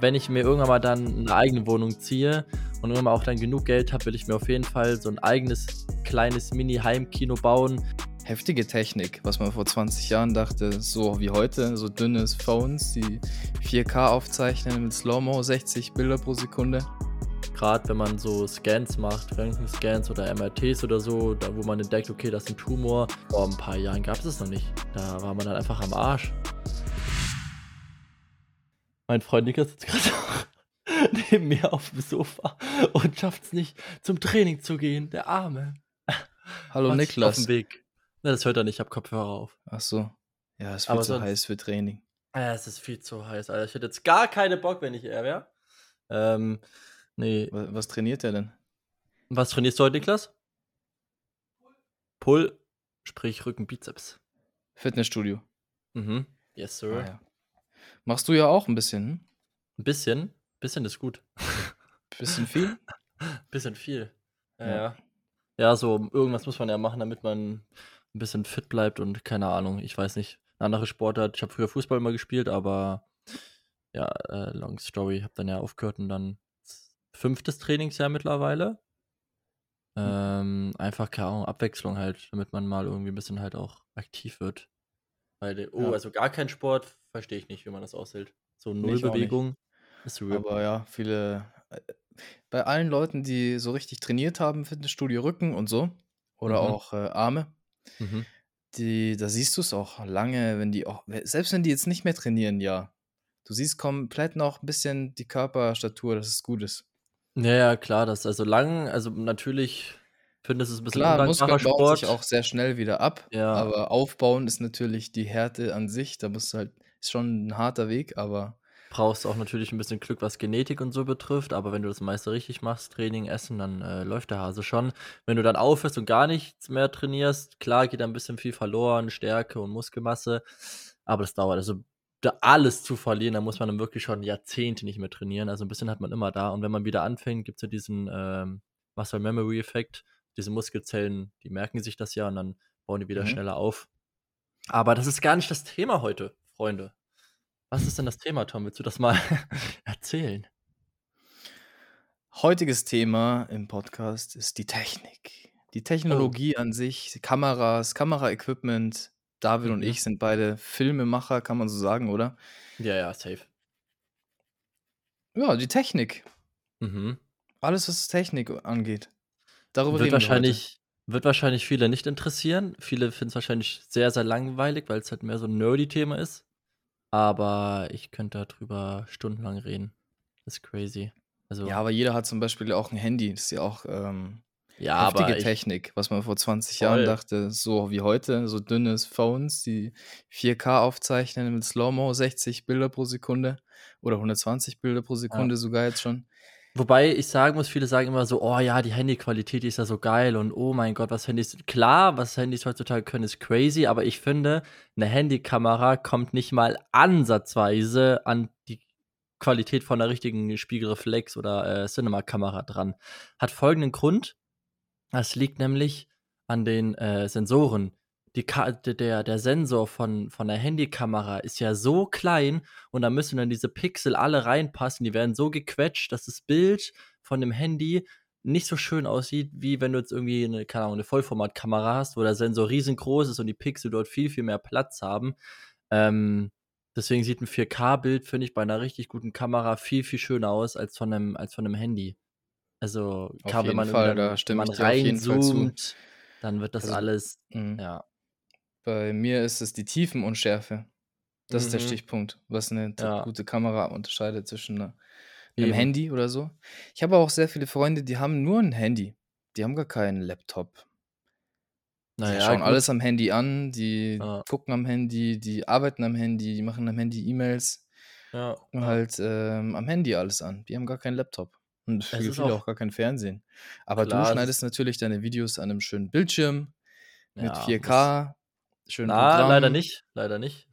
wenn ich mir irgendwann mal dann eine eigene Wohnung ziehe und irgendwann mal auch dann genug Geld habe, will ich mir auf jeden Fall so ein eigenes kleines Mini-Heimkino bauen. Heftige Technik, was man vor 20 Jahren dachte, so wie heute, so dünnes Phones, die 4K aufzeichnen mit Slow-Mo, 60 Bilder pro Sekunde. Gerade wenn man so Scans macht, Röntgenscans oder MRTs oder so, da wo man entdeckt, okay, das ist ein Tumor. Vor ein paar Jahren gab es das noch nicht. Da war man dann einfach am Arsch. Mein Freund Niklas sitzt gerade neben mir auf dem Sofa und schafft es nicht, zum Training zu gehen. Der Arme. Hallo Was Niklas. Auf dem Weg. Na, das hört er nicht, ich hab Kopfhörer auf. Ach so. Ja, es wird zu sonst- heiß für Training. Ja, es ist viel zu heiß, Alter. Ich hätte jetzt gar keine Bock, wenn ich er wäre. Ähm, nee. Was, was trainiert er denn? Was trainierst du heute, Niklas? Pull, sprich Rücken, Bizeps. Fitnessstudio. Mhm. Yes, sir. Ah, ja. Machst du ja auch ein bisschen, hm? Ein bisschen. Bisschen ist gut. Bisschen viel? bisschen viel. Ja. Ja. ja. So irgendwas muss man ja machen, damit man ein bisschen fit bleibt und keine Ahnung, ich weiß nicht. Eine andere Sportart. Ich habe früher Fußball mal gespielt, aber ja, äh, long story. Habe dann ja aufgehört und dann fünftes Trainingsjahr mittlerweile. Ähm, einfach keine Ahnung, Abwechslung halt, damit man mal irgendwie ein bisschen halt auch aktiv wird. Weil, der- oh, Ja. also gar kein Sport, verstehe ich nicht, wie man das aushält. So ist RIP. Aber ja, viele. äh, Bei allen Leuten, die so richtig trainiert haben, Fitnessstudio Rücken und so, oder Mhm. auch äh, Arme, Mhm. die, da siehst du es auch lange, wenn die auch, selbst wenn die jetzt nicht mehr trainieren, ja. Du siehst komplett noch ein bisschen die Körperstatur, dass es gut ist. Ja, ja, klar, das also lang, also natürlich finde es ein bisschen Klar, Muskeln Sport. sich auch sehr schnell wieder ab, Ja. aber aufbauen ist natürlich die Härte an sich. Da musst du halt, ist schon ein harter Weg, aber Brauchst auch natürlich ein bisschen Glück, was Genetik und so betrifft, aber wenn du das meiste richtig machst, Training, Essen, dann äh, läuft der Hase schon. Wenn du dann aufhörst und gar nichts mehr trainierst, klar geht da ein bisschen viel verloren, Stärke und Muskelmasse, aber das dauert. Also da alles zu verlieren, da muss man dann wirklich schon Jahrzehnte nicht mehr trainieren. Also ein bisschen hat man immer da. Und wenn man wieder anfängt, gibt es ja diesen ähm, Muscle Memory Effekt. Diese Muskelzellen, die merken sich das ja und dann bauen die wieder Mhm. schneller auf. Aber das ist gar nicht das Thema heute, Freunde. Was ist denn das Thema, Tom? Willst du das mal erzählen? heutiges Thema im Podcast ist die Technik. Die Technologie an sich, Kameras, Kameraequipment. David und Mhm. ich sind beide Filmemacher, kann man so sagen, oder? Ja, ja, safe. Ja, die Technik. Mhm. Alles, was Technik angeht. Darüber Wird reden wir wahrscheinlich, wird wahrscheinlich viele nicht interessieren. Viele finden es wahrscheinlich sehr, sehr langweilig, weil es halt mehr so ein nerdy-Thema ist. Aber ich könnte darüber stundenlang reden. Das ist crazy. Also, Ja, aber jeder hat zum Beispiel auch ein Handy. Das ist ja auch ähm, ja heftige ich, Technik, was man vor 20 Voll. Jahren dachte, so wie heute, so dünnes Phones, die 4K aufzeichnen mit Slow-Mo, 60 Bilder pro Sekunde oder 120 Bilder pro Sekunde sogar jetzt schon. Wobei ich sagen muss, viele sagen immer so, oh ja, die Handyqualität die ist ja so geil und oh mein Gott, was Handys. Klar, was Handys heutzutage können, ist crazy, aber ich finde, eine Handykamera kommt nicht mal ansatzweise an die Qualität von einer richtigen Spiegelreflex oder äh, Cinema-Kamera dran. Hat folgenden Grund. Das liegt nämlich an den äh, Sensoren. Die der, der Sensor von, von der Handykamera ist ja so klein und da müssen dann diese Pixel alle reinpassen. Die werden so gequetscht, dass das Bild von dem Handy nicht so schön aussieht, wie wenn du jetzt irgendwie eine, keine Ahnung, eine Vollformatkamera hast, wo der Sensor riesengroß ist und die Pixel dort viel, viel mehr Platz haben. Ähm, deswegen sieht ein 4K-Bild, finde ich, bei einer richtig guten Kamera viel, viel schöner aus als von einem, als von einem Handy. Also, Auf klar, wenn man, Fall, dann, da man ich dir auf jeden Fall zu. reinzoomt, dann wird das Also, alles, Mhm. ja. Bei mir ist es die Tiefenunschärfe. Das mhm. ist der mhm. Stichpunkt, was eine ja. gute Kamera unterscheidet zwischen einer, einem Eben. Handy oder so. Ich habe auch sehr viele Freunde, die haben nur ein Handy. Die haben gar keinen Laptop. Naja, die schauen gut. alles am Handy an, die ja. gucken am Handy, die arbeiten am Handy, die machen am Handy E-Mails, ja. gucken halt ähm, am Handy alles an. Die haben gar keinen Laptop. Und viele auch, auch gar kein Fernsehen. Aber klar, du schneidest natürlich deine Videos an einem schönen Bildschirm mit 4K schönen Ah, leider nicht. Leider nicht.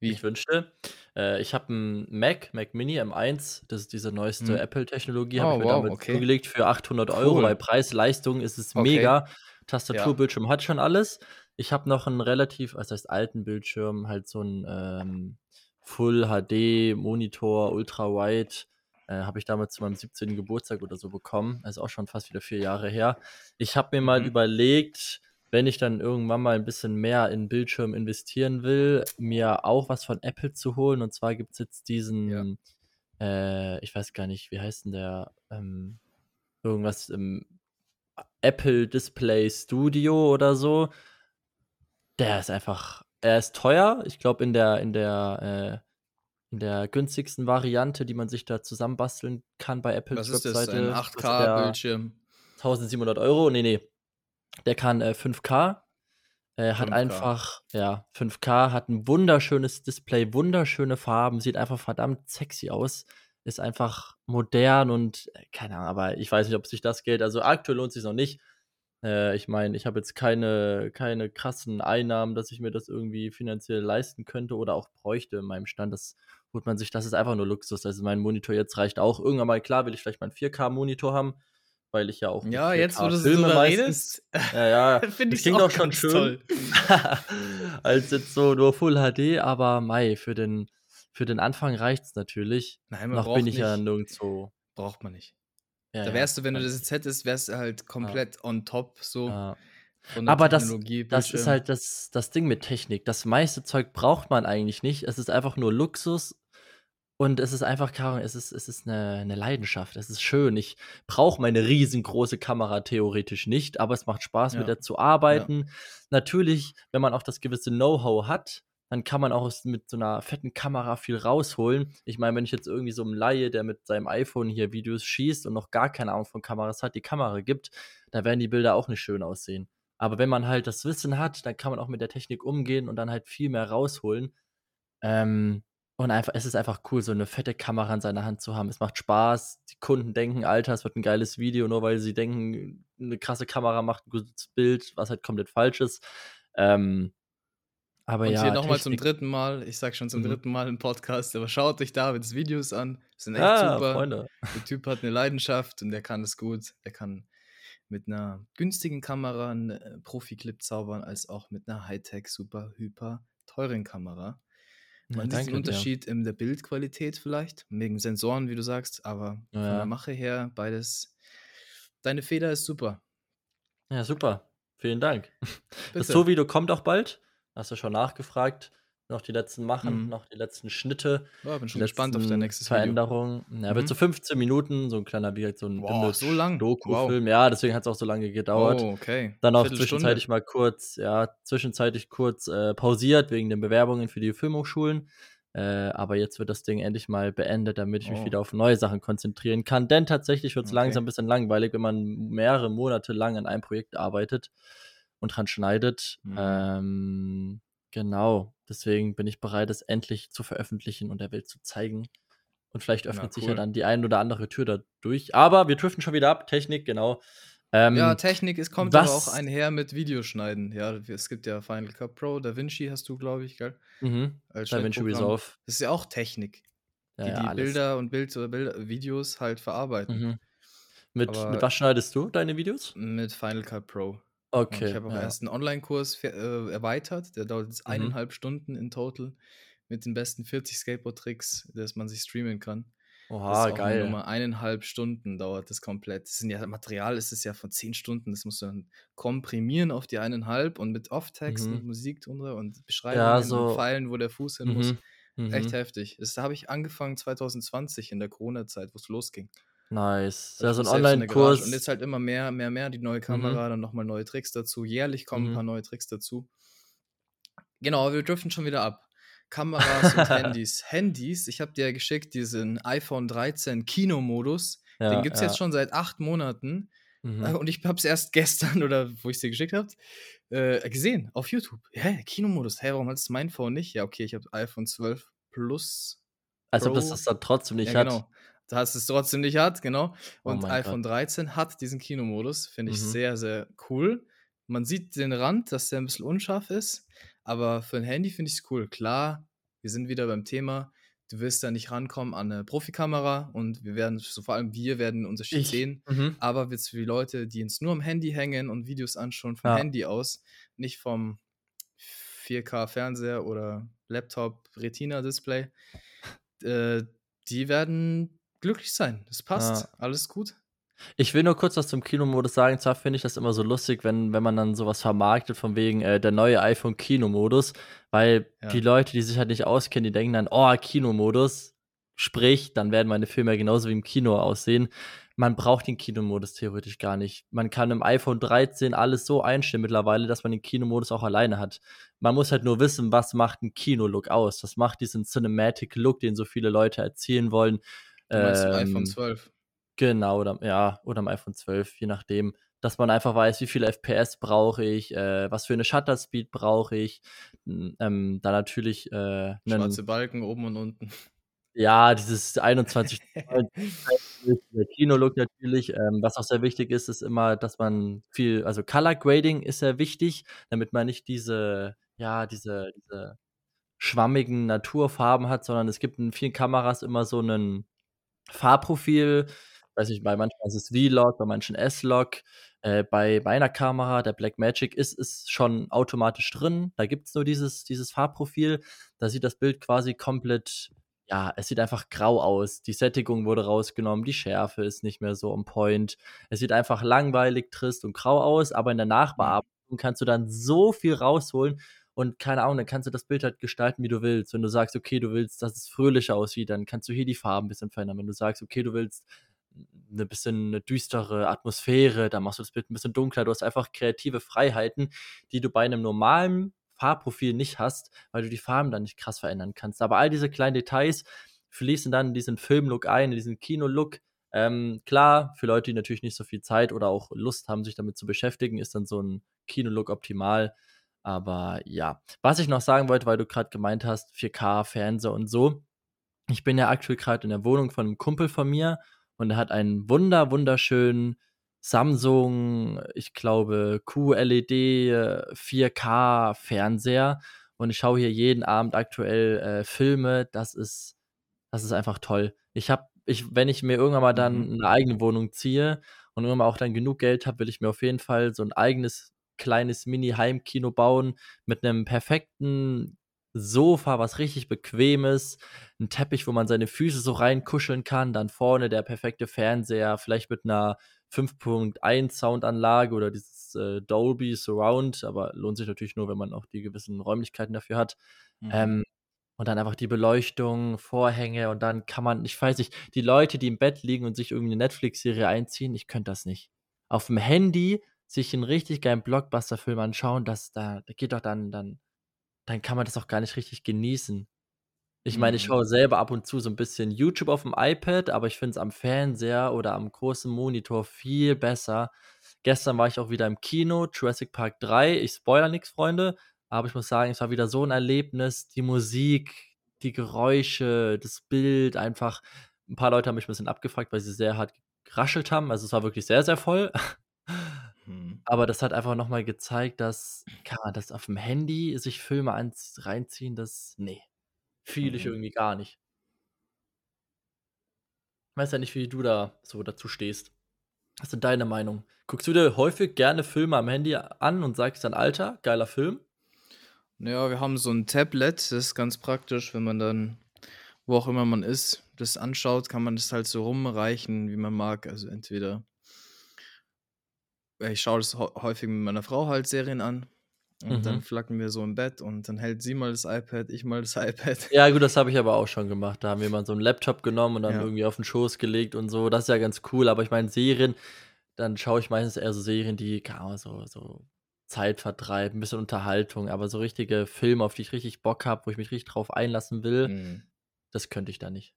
Wie ich wünschte. Äh, ich habe einen Mac, Mac Mini M1. Das ist diese neueste hm. Apple-Technologie. Habe oh, ich mir wow, damit okay. zugelegt für 800 cool. Euro. Bei Preis-Leistung ist es okay. mega. Tastaturbildschirm ja. hat schon alles. Ich habe noch einen relativ, was heißt alten Bildschirm, halt so einen ähm, Full HD Monitor, Ultra Wide. Äh, habe ich damals zu meinem 17. Geburtstag oder so bekommen. Das ist auch schon fast wieder vier Jahre her. Ich habe mir mal mhm. überlegt, wenn ich dann irgendwann mal ein bisschen mehr in Bildschirm investieren will, mir auch was von Apple zu holen. Und zwar gibt es jetzt diesen, äh, ich weiß gar nicht, wie heißt denn der? Ähm, irgendwas im Apple Display Studio oder so. Der ist einfach, er ist teuer. Ich glaube, in der, in der, äh, in der günstigsten Variante, die man sich da zusammenbasteln kann bei Apples Was ist das? Ein kostet der 8K-Bildschirm. 1700 Euro. Nee, nee. Der kann äh, 5K. Äh, hat 5K. einfach, ja, 5K, hat ein wunderschönes Display, wunderschöne Farben, sieht einfach verdammt sexy aus. Ist einfach modern und äh, keine Ahnung, aber ich weiß nicht, ob sich das Geld, also aktuell lohnt sich noch nicht. Äh, ich meine, ich habe jetzt keine, keine krassen Einnahmen, dass ich mir das irgendwie finanziell leisten könnte oder auch bräuchte in meinem Stand. Das holt man sich, das ist einfach nur Luxus. Also mein Monitor jetzt reicht auch. Irgendwann mal, klar, will ich vielleicht mal einen 4K-Monitor haben, weil ich ja auch. Ja, jetzt, wo 4K du so filme drüber meistens. redest, Ja, ja. finde ich klingt auch auch schon schön. toll. Als jetzt so nur Full HD, aber Mai, für den, für den Anfang reicht's natürlich. Nein, man Noch braucht bin ich ja nicht. nirgendwo. Braucht man nicht. Ja, Da ja, wärst du, wenn du das jetzt hättest, wärst du halt komplett on top so Ja. Aber das, das ist halt das, das Ding mit Technik. Das meiste Zeug braucht man eigentlich nicht. Es ist einfach nur Luxus und es ist einfach, Ahnung, es ist, es ist eine, eine Leidenschaft. Es ist schön. Ich brauche meine riesengroße Kamera theoretisch nicht, aber es macht Spaß, mit Ja, der zu ja. arbeiten. Natürlich, wenn man auch das gewisse Know-how hat, dann kann man auch mit so einer fetten Kamera viel rausholen. Ich meine, wenn ich jetzt irgendwie so einem Laie, der mit seinem iPhone hier Videos schießt und noch gar keine Ahnung von Kameras hat, die Kamera gibt, da werden die Bilder auch nicht schön aussehen. Aber wenn man halt das Wissen hat, dann kann man auch mit der Technik umgehen und dann halt viel mehr rausholen. Ähm, und einfach, es ist einfach cool, so eine fette Kamera in seiner Hand zu haben. Es macht Spaß. Die Kunden denken, Alter, es wird ein geiles Video, nur weil sie denken, eine krasse Kamera macht ein gutes Bild, was halt komplett falsch ist. Ähm, aber Und ja, hier nochmal zum dritten Mal, ich sag schon zum Mhm. dritten Mal im Podcast, aber schaut euch Davids Videos an. Sind echt Ah, super. Freunde. Der Typ hat eine Leidenschaft und der kann es gut. Der kann mit einer günstigen Kamera einen äh, Profi-Clip zaubern, als auch mit einer Hightech, super, hyper teuren Kamera. Ja, Man sieht danke den dir. Unterschied in der Bildqualität vielleicht, wegen Sensoren, wie du sagst, aber von der Ja, Mache her beides. Deine Feder ist super. ja, super. Vielen Dank. Das Bitte. So-Video kommt auch bald. Hast du schon nachgefragt. Noch die letzten Machen, Mhm. noch die letzten Schnitte. Ja, bin schon gespannt auf dein letzten nächstes Video. Ja, wird so Mhm. 15 Minuten, so ein kleiner, wie so ein Boah, so lang. Wow. Image-Doku-Film. Ja, deswegen hat es auch so lange gedauert. Oh, okay. Dann auch zwischenzeitlich mal kurz, ja, zwischenzeitlich kurz äh, pausiert wegen den Bewerbungen für die Filmhochschulen. Äh, aber jetzt wird das Ding endlich mal beendet, damit ich mich Oh. wieder auf neue Sachen konzentrieren kann. Denn tatsächlich wird es Okay. langsam ein bisschen langweilig, wenn man mehrere Monate lang an einem Projekt arbeitet und dran schneidet. Mhm. Ähm, genau. Deswegen bin ich bereit, es endlich zu veröffentlichen und der Welt zu zeigen. Und vielleicht Na, öffnet sich ja cool. dann die ein oder andere Tür dadurch. Aber wir driften schon wieder ab. Technik, genau. Ähm, Ja, Technik, es kommt aber auch einher mit Videoschneiden. Ja, es gibt ja Final Cut Pro, DaVinci hast du, glaube ich, gell? Mhm. Als DaVinci. Resolve. Das ist ja auch Technik, Ja, die ja, die. Bilder und Bild oder Bilder, Videos halt verarbeiten. Mhm. Mit, mit was schneidest du deine Videos? Mit Final Cut Pro. Und Okay. ich habe auch ja. erst einen Online-Kurs äh, erweitert, der dauert jetzt Mhm. eineinhalb Stunden in total mit den besten 40 Skateboard-Tricks, dass man sich streamen kann. Oha, geil. Nummer. Eineinhalb Stunden dauert das komplett. Das ja, Material ist es ja von zehn Stunden. Das musst du dann komprimieren auf die eineinhalb und mit Off-Text Mhm. und Musik drunter und Beschreibungen so- und Pfeilen, wo der Fuß hin muss. Mhm. Echt Mhm. heftig. Das habe ich angefangen 2020 in der Corona-Zeit, wo es losging. Nice. Da Ja, so ein Online-Kurs. Und jetzt halt immer mehr, mehr, mehr. Die neue Kamera, dann nochmal neue Tricks dazu. Jährlich kommen Mhm. ein paar neue Tricks dazu. Genau, wir driften schon wieder ab. Kameras und Handys. Handys, ich habe dir ja geschickt diesen iPhone 13 Kinomodus. Ja, Den gibt es ja. jetzt schon seit acht Monaten. Mhm. Und ich habe es erst gestern oder wo ich es dir geschickt habe, äh, gesehen auf YouTube. Hä, Kinomodus. Hä, warum hat es mein Phone nicht? Ja, okay, ich habe iPhone 12 Plus. Als ob das das dann trotzdem nicht ja, hat. genau. Da hast es trotzdem nicht hat, genau. Oh Und mein iPhone 13 hat diesen Kinomodus. Finde ich Mhm. sehr, sehr cool. Man sieht den Rand, dass der ein bisschen unscharf ist. Aber für ein Handy finde ich es cool. Klar, wir sind wieder beim Thema. Du wirst da nicht rankommen an eine Profikamera und wir werden, so vor allem wir werden einen Unterschied Ich. sehen. Mhm. Aber jetzt für die Leute, die jetzt nur am Handy hängen und Videos anschauen vom Ja. Handy aus, nicht vom 4K-Fernseher oder Laptop, Retina-Display, äh, die werden glücklich sein. Es passt, Ja. alles gut. Ich will nur kurz was zum Kinomodus sagen. Zwar finde ich das immer so lustig, wenn, wenn man dann sowas vermarktet, von wegen äh, der neue iPhone-Kinomodus, weil Ja. die Leute, die sich halt nicht auskennen, die denken dann, oh, Kinomodus, sprich, dann werden meine Filme ja genauso wie im Kino aussehen. Man braucht den Kinomodus theoretisch gar nicht. Man kann im iPhone 13 alles so einstellen mittlerweile, dass man den Kinomodus auch alleine hat. Man muss halt nur wissen, was macht ein Kinolook aus. Das macht diesen Cinematic Look, den so viele Leute erzielen wollen. Du meinst im Ähm, iPhone 12. Genau, oder ja, oder am iPhone 12, je nachdem. Dass man einfach weiß, wie viele FPS brauche ich, äh, was für eine Shutter Speed brauche ich. Ähm, dann natürlich äh, Schwarze einen, Balken oben und unten. ja, dieses 21 der Kinolook natürlich. Ähm, was auch sehr wichtig ist, ist immer, dass man viel, also Color Grading ist sehr wichtig, damit man nicht diese, ja, diese, diese schwammigen Naturfarben hat, sondern es gibt in vielen Kameras immer so einen Farbprofil. Weiß nicht, bei manchen ist es V-Log, bei manchen S-Log. Äh, bei meiner Kamera, der Blackmagic, ist es schon automatisch drin. Da gibt es nur dieses, dieses Farbprofil. Da sieht das Bild quasi komplett, ja, es sieht einfach grau aus. Die Sättigung wurde rausgenommen, die Schärfe ist nicht mehr so on point. Es sieht einfach langweilig, trist und grau aus, aber in der Nachbearbeitung kannst du dann so viel rausholen und keine Ahnung, dann kannst du das Bild halt gestalten, wie du willst. Wenn du sagst, okay, du willst, dass es fröhlicher aussieht, dann kannst du hier die Farben ein bisschen verändern. Wenn du sagst, okay, du willst eine bisschen eine düstere Atmosphäre, dann machst du das Bild ein bisschen dunkler. Du hast einfach kreative Freiheiten, die du bei einem normalen Farbprofil nicht hast, weil du die Farben dann nicht krass verändern kannst. Aber all diese kleinen Details fließen dann in diesen Filmlook ein, in diesen Kinolook. Ähm, klar, für Leute, die natürlich nicht so viel Zeit oder auch Lust haben, sich damit zu beschäftigen, ist dann so ein Kinolook optimal. Aber ja, was ich noch sagen wollte, weil du gerade gemeint hast, 4K, Fernseher und so. Ich bin ja aktuell gerade in der Wohnung von einem Kumpel von mir und er hat einen wunder, wunderschönen Samsung, ich glaube, QLED äh, 4K Fernseher und ich schaue hier jeden Abend aktuell äh, Filme. Das ist, das ist einfach toll. Ich habe, ich, wenn ich mir irgendwann mal dann Mhm. eine eigene Wohnung ziehe und irgendwann mal auch dann genug Geld habe, will ich mir auf jeden Fall so ein eigenes kleines Mini-Heimkino bauen mit einem perfekten Sofa, was richtig bequem ist, ein Teppich, wo man seine Füße so reinkuscheln kann, dann vorne der perfekte Fernseher, vielleicht mit einer 5.1 Soundanlage oder dieses äh, Dolby Surround, aber lohnt sich natürlich nur, wenn man auch die gewissen Räumlichkeiten dafür hat. Mhm. Ähm, und dann einfach die Beleuchtung, Vorhänge und dann kann man, ich weiß nicht, die Leute, die im Bett liegen und sich irgendwie eine Netflix-Serie einziehen, ich könnte das nicht. Auf dem Handy sich einen richtig geilen Blockbuster-Film anschauen, das da, da geht doch dann, dann, dann kann man das auch gar nicht richtig genießen. Ich meine, ich Mhm. schaue selber ab und zu so ein bisschen YouTube auf dem iPad, aber ich finde es am Fernseher oder am großen Monitor viel besser. Gestern war ich auch wieder im Kino, Jurassic Park 3. Ich spoilere nichts, Freunde, aber ich muss sagen, es war wieder so ein Erlebnis. Die Musik, die Geräusche, das Bild, einfach. Ein paar Leute haben mich ein bisschen abgefuckt, weil sie sehr hart geraschelt haben. Also es war wirklich sehr, sehr voll. Aber das hat einfach noch mal gezeigt, dass, kann man das auf dem Handy sich Filme reinziehen, das, nee, fühle ich Mhm. irgendwie gar nicht. Ich weiß ja nicht, wie du da so dazu stehst. Was ist denn deine Meinung? Guckst du dir häufig gerne Filme am Handy an und sagst dann, Alter, geiler Film? Ja, wir haben so ein Tablet, das ist ganz praktisch, wenn man dann, wo auch immer man ist, das anschaut, kann man das halt so rumreichen, wie man mag. Also entweder ich schaue das hä häufig mit meiner Frau halt Serien an und dann Mhm. flacken wir so im Bett und dann hält sie mal das iPad, ich mal das iPad. Ja, gut, das habe ich aber auch schon gemacht. Da haben wir mal so 'n Laptop genommen und dann Ja. irgendwie auf 'n Schoß gelegt und so. Das ist ja ganz cool, aber ich meine, Serien, dann schaue ich meistens eher so Serien, die, Ahnung, so so Zeitvertreib, 'n bisschen Unterhaltung, aber so richtige Filme, auf die ich richtig Bock habe, wo ich mich richtig drauf einlassen will, Mhm. das könnte ich da nicht.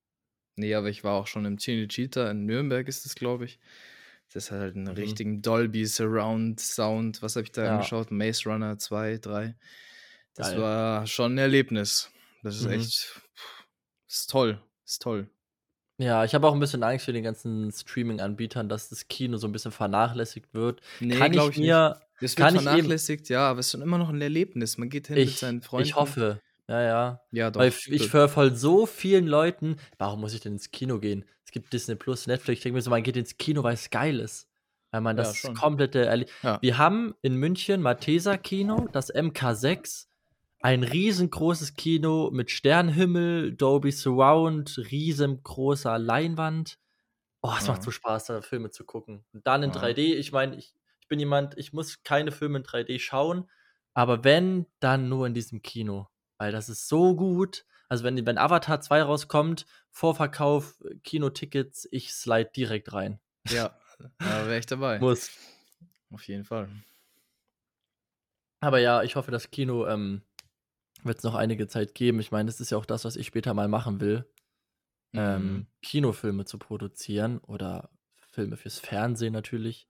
Ne, aber ich war auch schon im Cinecittà in Nürnberg ist das, glaube ich. Das hat halt 'n Mhm. richtigen Dolby Surround Sound. Was habe ich da Ja. angeschaut? Maze Runner 2, 3. Das Geil. war schon 'n Erlebnis. Das ist Mhm. echt ist toll, ist toll. Ja, ich habe auch 'n bisschen Angst vor den ganzen Streaming-Anbietern, dass das Kino so 'n bisschen vernachlässigt wird. Ne, Kann glaube ich ich nicht. mir wird kann ich eben vernachlässigt, ja, aber es ist schon immer noch 'n Erlebnis. Man geht hin mit Ich seinen ich Freunden. hoffe. Ja, ja. Ja, Weil doch, f ich das höre von so vielen Leuten: „Warum muss ich denn ins Kino gehen? Es gibt Disney Plus, Netflix.“ Ich denke mir so, man geht ins Kino, weil's geil ist. Weil man Ja, das schon. komplette Erle Ja. wir haben in München Malteser Kino, das MK6. ein riesengroßes Kino mit Sternenhimmel, Dolby Surround, riesengroßer Leinwand. Oh, es macht Ja. so Spaß, da Filme zu gucken. Und dann in Ja. 3D. Ich meine, ich, ich bin jemand, ich muss keine Filme in 3D schauen, aber wenn, dann nur in diesem Kino. Weil das ist so gut. Also, wenn, wenn Avatar 2 rauskommt, Vorverkauf, Kinotickets, ich slide direkt rein. Ja, da wäre ich dabei. Muss. Auf jeden Fall. Aber ja, ich hoffe, das Kino ähm, wird es noch einige Zeit geben. Ich meine, das ist ja auch das, was ich später mal machen will. Ähm, Mhm. Kinofilme zu produzieren oder Filme fürs Fernsehen natürlich.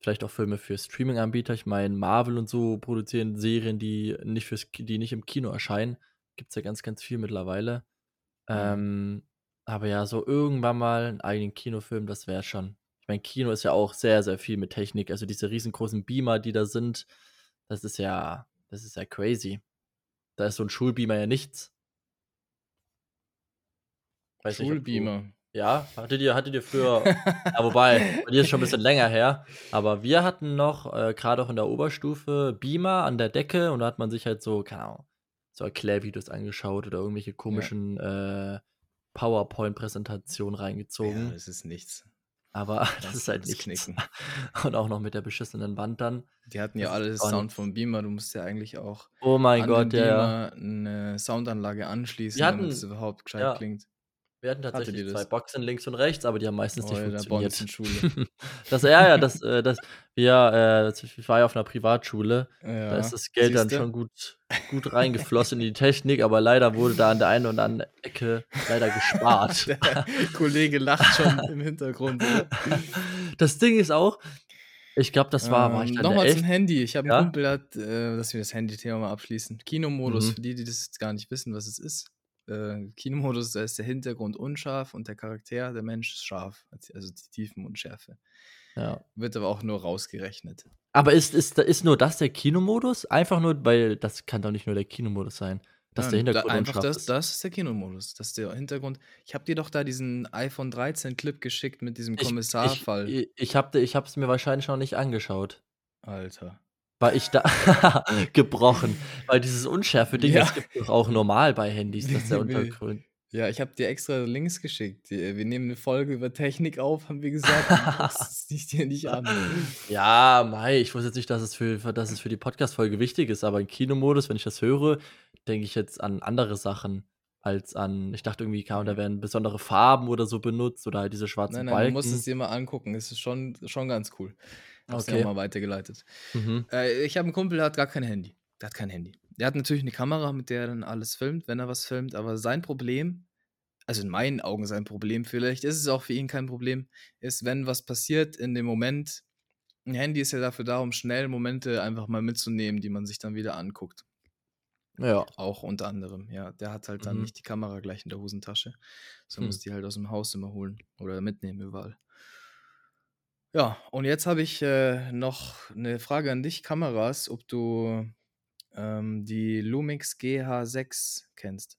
Vielleicht auch Filme für Streaming-Anbieter. Ich meine, Marvel und so produzieren Serien, die nicht, fürs, die nicht im Kino erscheinen. Gibt es ja ganz, ganz viel mittlerweile. Mhm. Ähm, aber ja, so irgendwann mal einen eigenen Kinofilm, das wäre schon. Ich meine, Kino ist ja auch sehr, sehr viel mit Technik. Also diese riesengroßen Beamer, die da sind, das ist ja, das ist ja crazy. Da ist so ein Schulbeamer ja nichts. Weiß nicht, du- Schulbeamer. Ja, hattet ihr, hattet ihr früher. ja, wobei, bei dir ist schon ein bisschen länger her. Aber wir hatten noch, äh, gerade auch in der Oberstufe, Beamer an der Decke und da hat man sich halt so, keine Ahnung, so Erklärvideos angeschaut oder irgendwelche komischen äh, PowerPoint-Präsentationen Ja, reingezogen. das ist nichts. Aber das Ganz ist halt nichts. Knicken. Und auch noch mit der beschissenen Wand dann. Die hatten ja Das alle ist gar Sound vom Beamer. Du musst ja eigentlich auch Oh mein Gott, ja, ja. Eine Soundanlage anschließen, Wir damit hatten- es überhaupt gescheit ja. klingt. Wir hatten tatsächlich zwei? Boxen links und rechts, aber die haben meistens Oh, nicht ja, funktioniert. das, ja, ja, das, äh, das, wir, äh, ich war ja auf einer Privatschule, da Ja, ist das Geld dann siehste? schon gut, gut reingeflossen in die Technik, aber leider wurde da an der einen oder anderen Ecke leider gespart. Der Kollege lacht schon im Hintergrund. das Ding ist auch, ich glaube, das war, war ich Ähm, dann Nochmal zum 11. Handy. Ich habe einen Ja? Kumpel, der hat, äh, dass wir das Handy-Thema mal abschließen. Kinomodus, Mhm. für die, die das jetzt gar nicht wissen, was es ist. Äh, Kinomodus, da ist der Hintergrund unscharf und der Charakter, der Mensch, ist scharf. Also die Tiefenunschärfe. Ja. Wird aber auch nur rausgerechnet. Aber ist, ist, ist nur das der Kinomodus? Einfach nur, weil das kann doch nicht nur der Kinomodus sein, dass der Nein, da- Hintergrund einfach unscharf das, ist. das ist der Kinomodus. Das ist der Hintergrund. Ich habe dir doch da diesen iPhone 13 Clip geschickt mit diesem Ich, ich, Kommissarfall. ich, ich habe ich hab's mir wahrscheinlich noch nicht angeschaut. Alter. Weil ich da gebrochen. Weil dieses Unschärfe-Ding, Ja. das gibt es auch normal bei Handys, dass der Nee. Untergrund. Ja, ich habe dir extra Links geschickt. Die- Wir nehmen eine Folge über Technik auf, haben wir gesagt. Es dich dir nicht an. Ja, Mai, ich wusste jetzt nicht, dass es für, dass es für die Podcast-Folge wichtig ist, aber im Kinomodus, wenn ich das höre, denke ich jetzt an andere Sachen als an. Ich dachte irgendwie, kam, da werden besondere Farben oder so benutzt oder halt diese schwarzen Nein, nein, Balken. du musst es dir mal angucken. Es ist schon, schon ganz cool. Hab's Okay. auch mal weitergeleitet. Mhm. Äh, ich habe einen Kumpel, der hat gar kein Handy. Der hat kein Handy. Der hat natürlich eine Kamera, mit der er dann alles filmt, wenn er was filmt. Aber sein Problem, also in meinen Augen sein Problem, vielleicht ist es auch für ihn kein Problem, ist, wenn was passiert in dem Moment. Ein Handy ist ja dafür da, um schnell Momente einfach mal mitzunehmen, die man sich dann wieder anguckt. Ja. Auch unter anderem, ja. Der hat halt dann Mhm. nicht die Kamera gleich in der Hosentasche. So Hm. muss die halt aus dem Haus immer holen oder mitnehmen überall. Ja, und jetzt habe ich äh, noch eine Frage an dich, Kameras, ob du ähm, die Lumix GH6 kennst.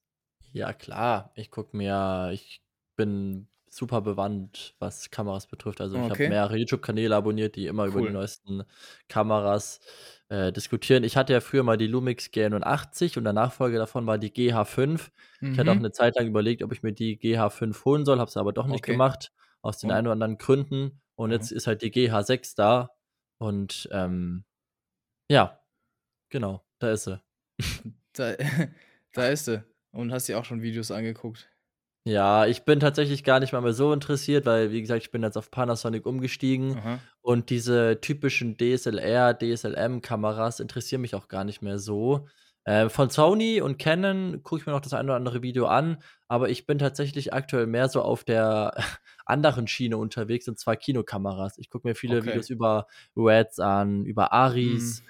Ja, klar. Ich gucke mir, ich bin super bewandt, was Kameras betrifft. Also ich habe Okay. mehrere YouTube-Kanäle abonniert, die immer über die Cool. neuesten Kameras äh, diskutieren. Ich hatte ja früher mal die Lumix G81 und der Nachfolger davon war die GH5. Ich hatte auch Mhm. eine Zeit lang überlegt, ob ich mir die GH5 holen soll, habe es aber doch nicht Okay. gemacht, aus den Und? ein oder anderen Gründen. Und Mhm. jetzt ist halt die GH6 da. Und ähm, ja, genau, da ist sie. Da, da ist sie. Und hast dir auch schon Videos angeguckt. Ja, ich bin tatsächlich gar nicht mal mehr so interessiert, weil, wie gesagt, ich bin jetzt auf Panasonic umgestiegen Aha. und diese typischen DSLR, DSLM-Kameras interessieren mich auch gar nicht mehr so. Äh, von Sony und Canon gucke ich mir noch das ein oder andere Video an, aber ich bin tatsächlich aktuell mehr so auf der anderen Schiene unterwegs, und zwar Kinokameras. Ich gucke mir viele Okay. Videos über Reds an, über Aris. Mhm.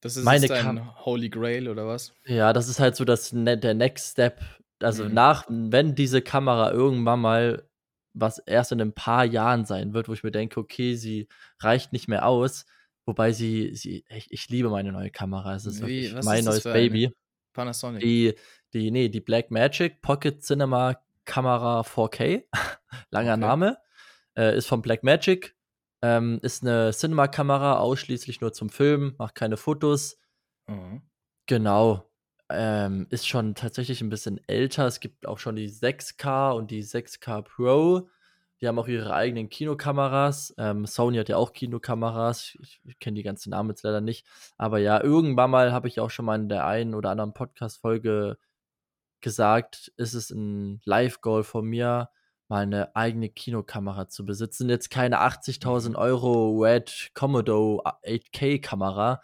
Das ist Meine dein Kam Holy Grail oder was? ja, das ist halt so das ne der Next Step. Also Mhm. nach wenn diese Kamera irgendwann mal was erst in ein paar Jahren sein wird, wo ich mir denke: „Okay, sie reicht nicht mehr aus“, wobei sie sie ich ich liebe meine neue Kamera. Es ist Wie, wirklich mein neues eine? Baby. Panasonic. Die die ne, die Blackmagic Pocket Cinema Kamera 4K, langer Okay. Name, äh, ist von Blackmagic, ähm, ist 'ne Cinema-Kamera ausschließlich nur zum Filmen, macht keine Fotos. Mhm. Genau. ähm, ist schon tatsächlich ein bisschen älter. Es gibt auch schon die 6K und die 6K Pro. Die haben auch ihre eigenen Kinokameras. Ähm, Sony hat ja auch Kinokameras. Ich, ich kenne die ganzen Namen jetzt leider nicht. Aber ja, irgendwann mal habe ich auch schon mal in der einen oder anderen Podcast-Folge gesagt, ist es ein Live-Goal von mir, mal eine eigene Kinokamera zu besitzen. Jetzt keine 80.000 Mhm. Euro Red Komodo 8K-Kamera,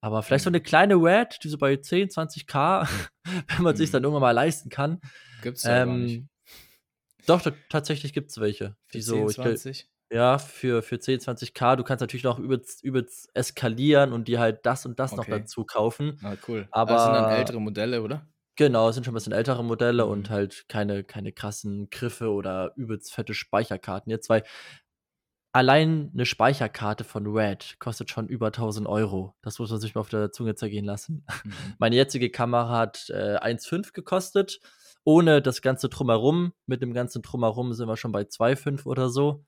aber vielleicht so Mhm. eine kleine Red, die so bei 10, 20k, wenn man sich Mhm. dann irgendwann mal leisten kann. Gibt's ja gar nicht. Doch, ta- tatsächlich gibt es welche. Für Die so, 10, ich glaub, 20? ja, für, für 10, 20k. Du kannst natürlich noch übelst, übelst eskalieren und dir halt das und das noch Okay. dazu kaufen. Ah, cool. Aber das sind dann ältere Modelle, oder? Genau, es sind schon ein bisschen ältere Modelle und Mhm. halt keine, keine krassen Griffe oder übelst fette Speicherkarten jetzt, weil allein eine Speicherkarte von Red kostet schon über 1000 Euro. Das muss man sich mal auf der Zunge zergehen lassen. Mhm. Meine jetzige Kamera hat äh, 1,5 gekostet. Ohne das ganze Drumherum. Mit dem ganzen Drumherum sind wir schon bei 2,5 oder so.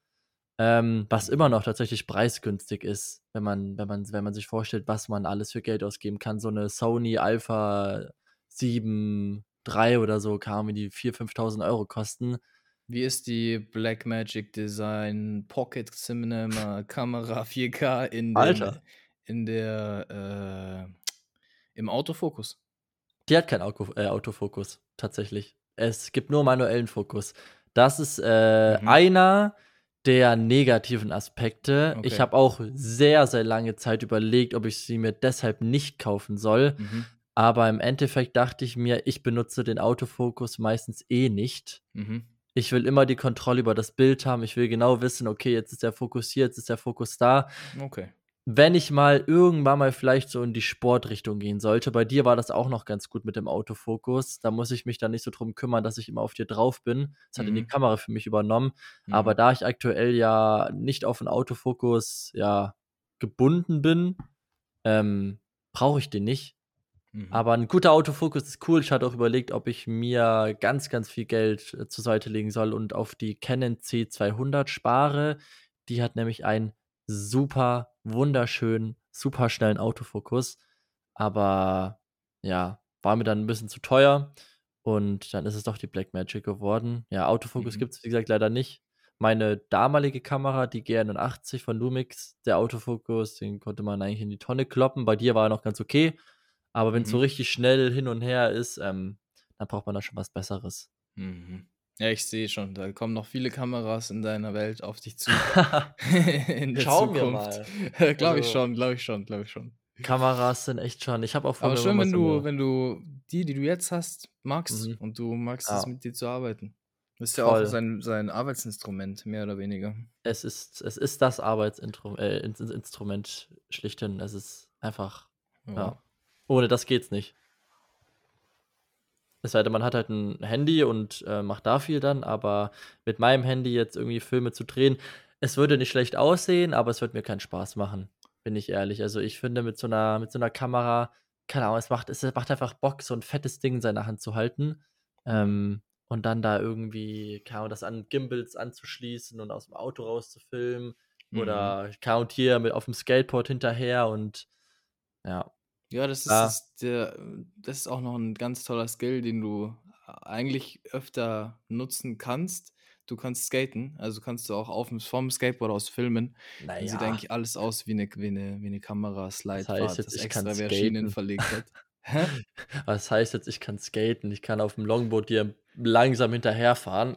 Ähm, was immer noch tatsächlich preisgünstig ist, wenn man, wenn man, wenn man sich vorstellt, was man alles für Geld ausgeben kann. So eine Sony Alpha 7 3 oder so kam, wie die 4.000, 5.000 Euro kosten. Wie ist die Blackmagic Design Pocket Cinema Kamera 4K in, Alter. in der äh, im Autofokus? Die hat keinen Auto, äh, Autofokus, tatsächlich. Es gibt nur manuellen Fokus. Das ist äh, Mhm. einer der negativen Aspekte. Ich Okay. habe auch sehr, sehr lange Zeit überlegt, ob ich sie mir deshalb nicht kaufen soll. Mhm. Aber im Endeffekt dachte ich mir, ich benutze den Autofokus meistens eh nicht. Mhm. Ich will immer die Kontrolle über das Bild haben. Ich will genau wissen, okay, jetzt ist der Fokus hier, jetzt ist der Fokus da. Okay. Wenn ich mal irgendwann mal vielleicht so in die Sportrichtung gehen sollte, bei dir war das auch noch ganz gut mit dem Autofokus. Da muss ich mich dann nicht so drum kümmern, dass ich immer auf dir drauf bin. Das hat dann die Mhm. Kamera für mich übernommen. Mhm. Aber da ich aktuell ja nicht auf den Autofokus ja gebunden bin, ähm, brauche ich den nicht. Mhm. Aber ein guter Autofokus ist cool. Ich hatte auch überlegt, ob ich mir ganz, ganz viel Geld äh, zur Seite legen soll und auf die Canon C200 spare. Die hat nämlich einen super wunderschönen, super schnellen Autofokus. Aber ja, war mir dann ein bisschen zu teuer. Und dann ist es doch die Blackmagic geworden. Ja, Autofokus Mhm. gibt es, wie gesagt, leider nicht. Meine damalige Kamera, die G81 von Lumix, der Autofokus, den konnte man eigentlich in die Tonne kloppen. Bei dir war er noch ganz okay. Aber wenn es so Mhm. richtig schnell hin und her ist, ähm, dann braucht man da schon was Besseres. Mhm. Ja, ich sehe schon, da kommen noch viele Kameras in deiner Welt auf dich zu. in der Schauen wir Zukunft. mal. glaube ich Also- schon, glaube ich schon, glaube ich schon. Kameras sind echt schon. Ich habe auch Aber schön, wenn du, wenn du die, die du jetzt hast, magst Mhm. und du magst es Ja. mit dir zu arbeiten. Das ist ja Voll. auch sein, sein Arbeitsinstrument, mehr oder weniger. Es ist, es ist das Arbeitsinstrument äh, schlichthin. Es ist einfach, ja. Ohne das geht's nicht. Es denn, man hat halt ein Handy und äh, macht da viel dann, aber mit meinem Handy jetzt irgendwie Filme zu drehen, es würde nicht schlecht aussehen, aber es wird mir keinen Spaß machen, bin ich ehrlich. Also ich finde mit so einer, mit so einer Kamera, keine Ahnung, es macht, es macht einfach Bock, so ein fettes Ding in seiner Hand zu halten. Ähm, und dann da irgendwie, keine Ahnung, das an Gimbals anzuschließen und aus dem Auto rauszufilmen. Mhm. Oder count hier mit auf dem Skateboard hinterher und ja. Ja, das ist, Ja. das, der, das ist auch noch ein ganz toller Skill, den du eigentlich öfter nutzen kannst. Du kannst skaten, also kannst du auch auf dem, vom Skateboard aus filmen. Dann sieht Naja, eigentlich alles aus wie eine, wie eine, wie eine Kamera, Slide, heißt jetzt, das extra wer Schienen verlegt hat. Hä? was heißt jetzt, ich kann skaten, ich kann auf dem Longboard dir langsam hinterherfahren.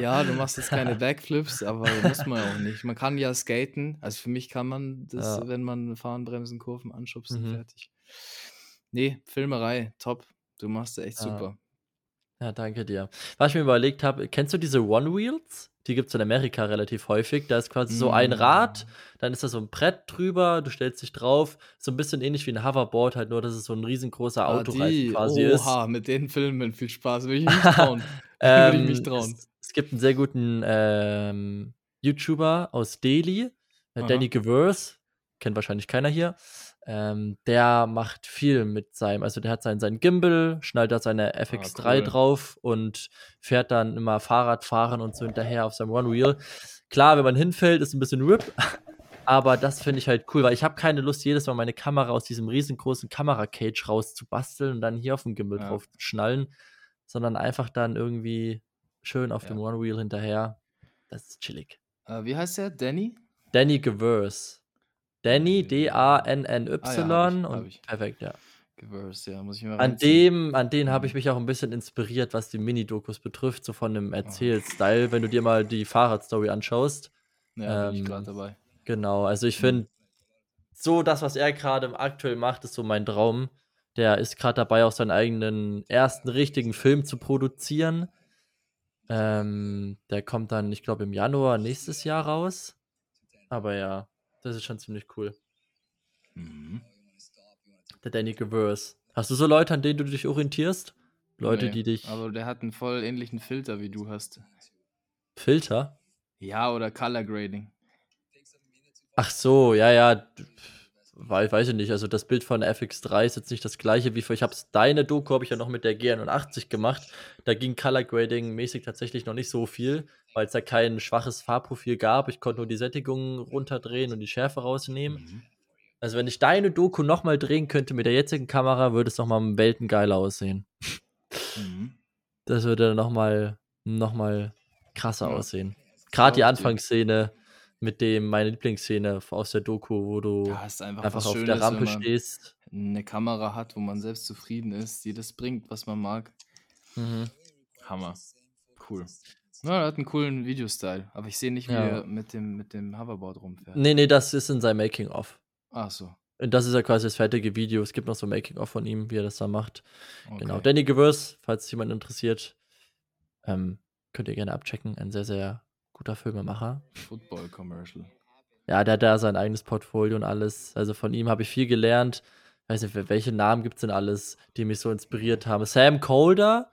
Ja, du machst jetzt keine Backflips, aber muss man auch nicht. Man kann ja skaten. Also für mich kann man das, Ja. wenn man fahren, bremsen, Kurven anschubsen, Mhm. fertig. Nee, Filmerei, top. Du machst das echt Ja. super. Ja, danke dir. Was ich mir überlegt habe, kennst du diese One-Wheels? Die gibt es in Amerika relativ häufig. Da ist quasi so ein Rad, dann ist da so ein Brett drüber, du stellst dich drauf. So ein bisschen ähnlich wie ein Hoverboard, halt nur, dass es so ein riesengroßer Ah, Autoreifen quasi ist. Oha, mit den Filmen viel Spaß. Würde ich mich trauen. Würde ich mich Ähm, trauen. es, es gibt einen sehr guten ähm, YouTuber aus Delhi, äh, Aha. Danny Gewers, kennt wahrscheinlich keiner hier. Ähm, der macht viel mit seinem, also der hat seinen, seinen Gimbal, schnallt da seine FX3 Ah, cool. drauf und fährt dann immer Fahrrad fahren und so hinterher auf seinem One Wheel. Klar, wenn man hinfällt, ist ein bisschen RIP, Aber das finde ich halt cool, weil ich habe keine Lust, jedes Mal meine Kamera aus diesem riesengroßen Kamera-Cage rauszubasteln und dann hier auf dem Gimbal Ja. drauf zu schnallen, sondern einfach dann irgendwie schön auf dem Ja. One Wheel hinterher. Das ist chillig. Äh, wie heißt der? Danny? Danny Gewers. Danny, Danny Ah ja, und ich. perfekt, ja. Geverse, ja, muss ich mal An dem, an den habe ich Mhm. mich auch ein bisschen inspiriert, was die Mini-Dokus betrifft, so von dem Oh. Erzählstyle, wenn du dir mal die Fahrradstory anschaust. Ja, bin ich Ähm, gerade dabei. Genau, also ich Mhm. finde, so das, was er gerade aktuell macht, ist so mein Traum. Der ist gerade dabei, auch seinen eigenen ersten richtigen Film zu produzieren. Ähm, der kommt dann, ich glaube, im Januar nächstes Jahr raus. Aber ja, das ist schon ziemlich cool. Mhm. Der Danny Gewers. Hast du so Leute, an denen du dich orientierst? Leute, Nee, die dich. Aber der hat einen voll ähnlichen Filter wie du hast. Filter? Ja, oder Color Grading. Ach so, ja, ja. d- Weiß, weiß ich nicht. Also das Bild von der FX3 ist jetzt nicht das gleiche wie für. Ich hab's, deine Doku habe ich ja noch mit der G81 gemacht. Da ging Color Grading mäßig tatsächlich noch nicht so viel, weil es da kein schwaches Farbprofil gab. Ich konnte nur die Sättigung runterdrehen und die Schärfe rausnehmen. Mhm. Also wenn ich deine Doku nochmal drehen könnte mit der jetzigen Kamera, würde es nochmal Welten geiler aussehen. Mhm. Das würde dann nochmal noch mal krasser Ja. aussehen. Gerade die. Anfangsszene mit dem, meine Lieblingsszene aus der Doku, wo du Ja, einfach, einfach auf Schönes, der Rampe stehst. eine Kamera hat, wo man selbst zufrieden ist, die das bringt, was man mag. Mhm. Hammer. Cool. Ja, er hat einen coolen Videostyle, aber ich sehe nicht, wie Ja. er mit dem, mit dem Hoverboard rumfährt. Nee, nee, das ist in seinem Making-of. Ach so. Und das ist ja quasi das fertige Video. Es gibt noch so ein Making-of von ihm, wie er das da macht. Okay. Genau. Danny Gewürz, falls jemand interessiert, ähm, könnt ihr gerne abchecken. Ein sehr, sehr guter Filmemacher. Football Commercial. Ja, der hat da sein eigenes Portfolio und alles. Also von ihm habe ich viel gelernt. Ich weiß nicht, wel- welche Namen gibt es denn alles, die mich so inspiriert haben? Sam Colder,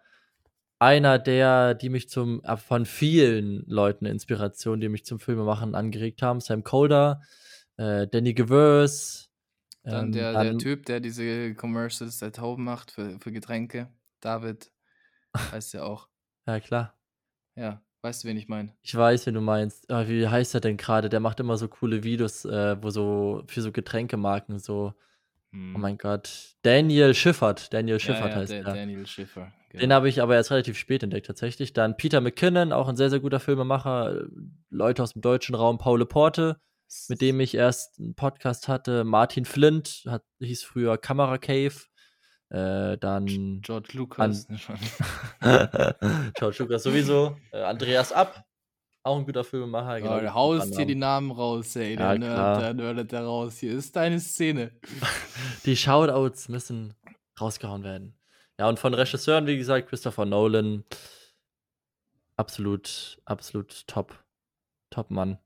einer der, die mich zum, äh, von vielen Leuten Inspiration, die mich zum Filmemachen angeregt haben. Sam Colder, äh, Danny Gewürz. Dann ähm, der, Typ, der diese Commercials der Tauben macht für, für Getränke. David heißt er auch. Ja, klar. Ja, weißt du, wen ich meine? Ich weiß, wen du meinst. Aber wie heißt er denn gerade? Der macht immer so coole Videos, äh, wo so für so Getränkemarken so. Oh mein Gott. Daniel Schiffert. Daniel Schiffert Hm. ja, ja, heißt er. Daniel Schiffer. Genau. Den habe ich aber erst relativ spät entdeckt, tatsächlich. Dann Peter McKinnon, auch ein sehr, sehr guter Filmemacher. Leute aus dem deutschen Raum, Paul Porte, mit dem ich erst einen Podcast hatte. Martin Flint, hat, hieß früher Camera Cave. Äh, dann George Lucas. ne. George Lucas sowieso. Äh, Andreas Ab, auch ein guter Filmemacher. Genau, du die haust hier die Namen raus, ey. Ja, Der Nerd, klar. der nerdet da raus. Hier ist deine Szene. Die Shoutouts müssen rausgehauen werden. Ja, und von Regisseuren, wie gesagt, Christopher Nolan. Absolut, absolut top. Top Mann.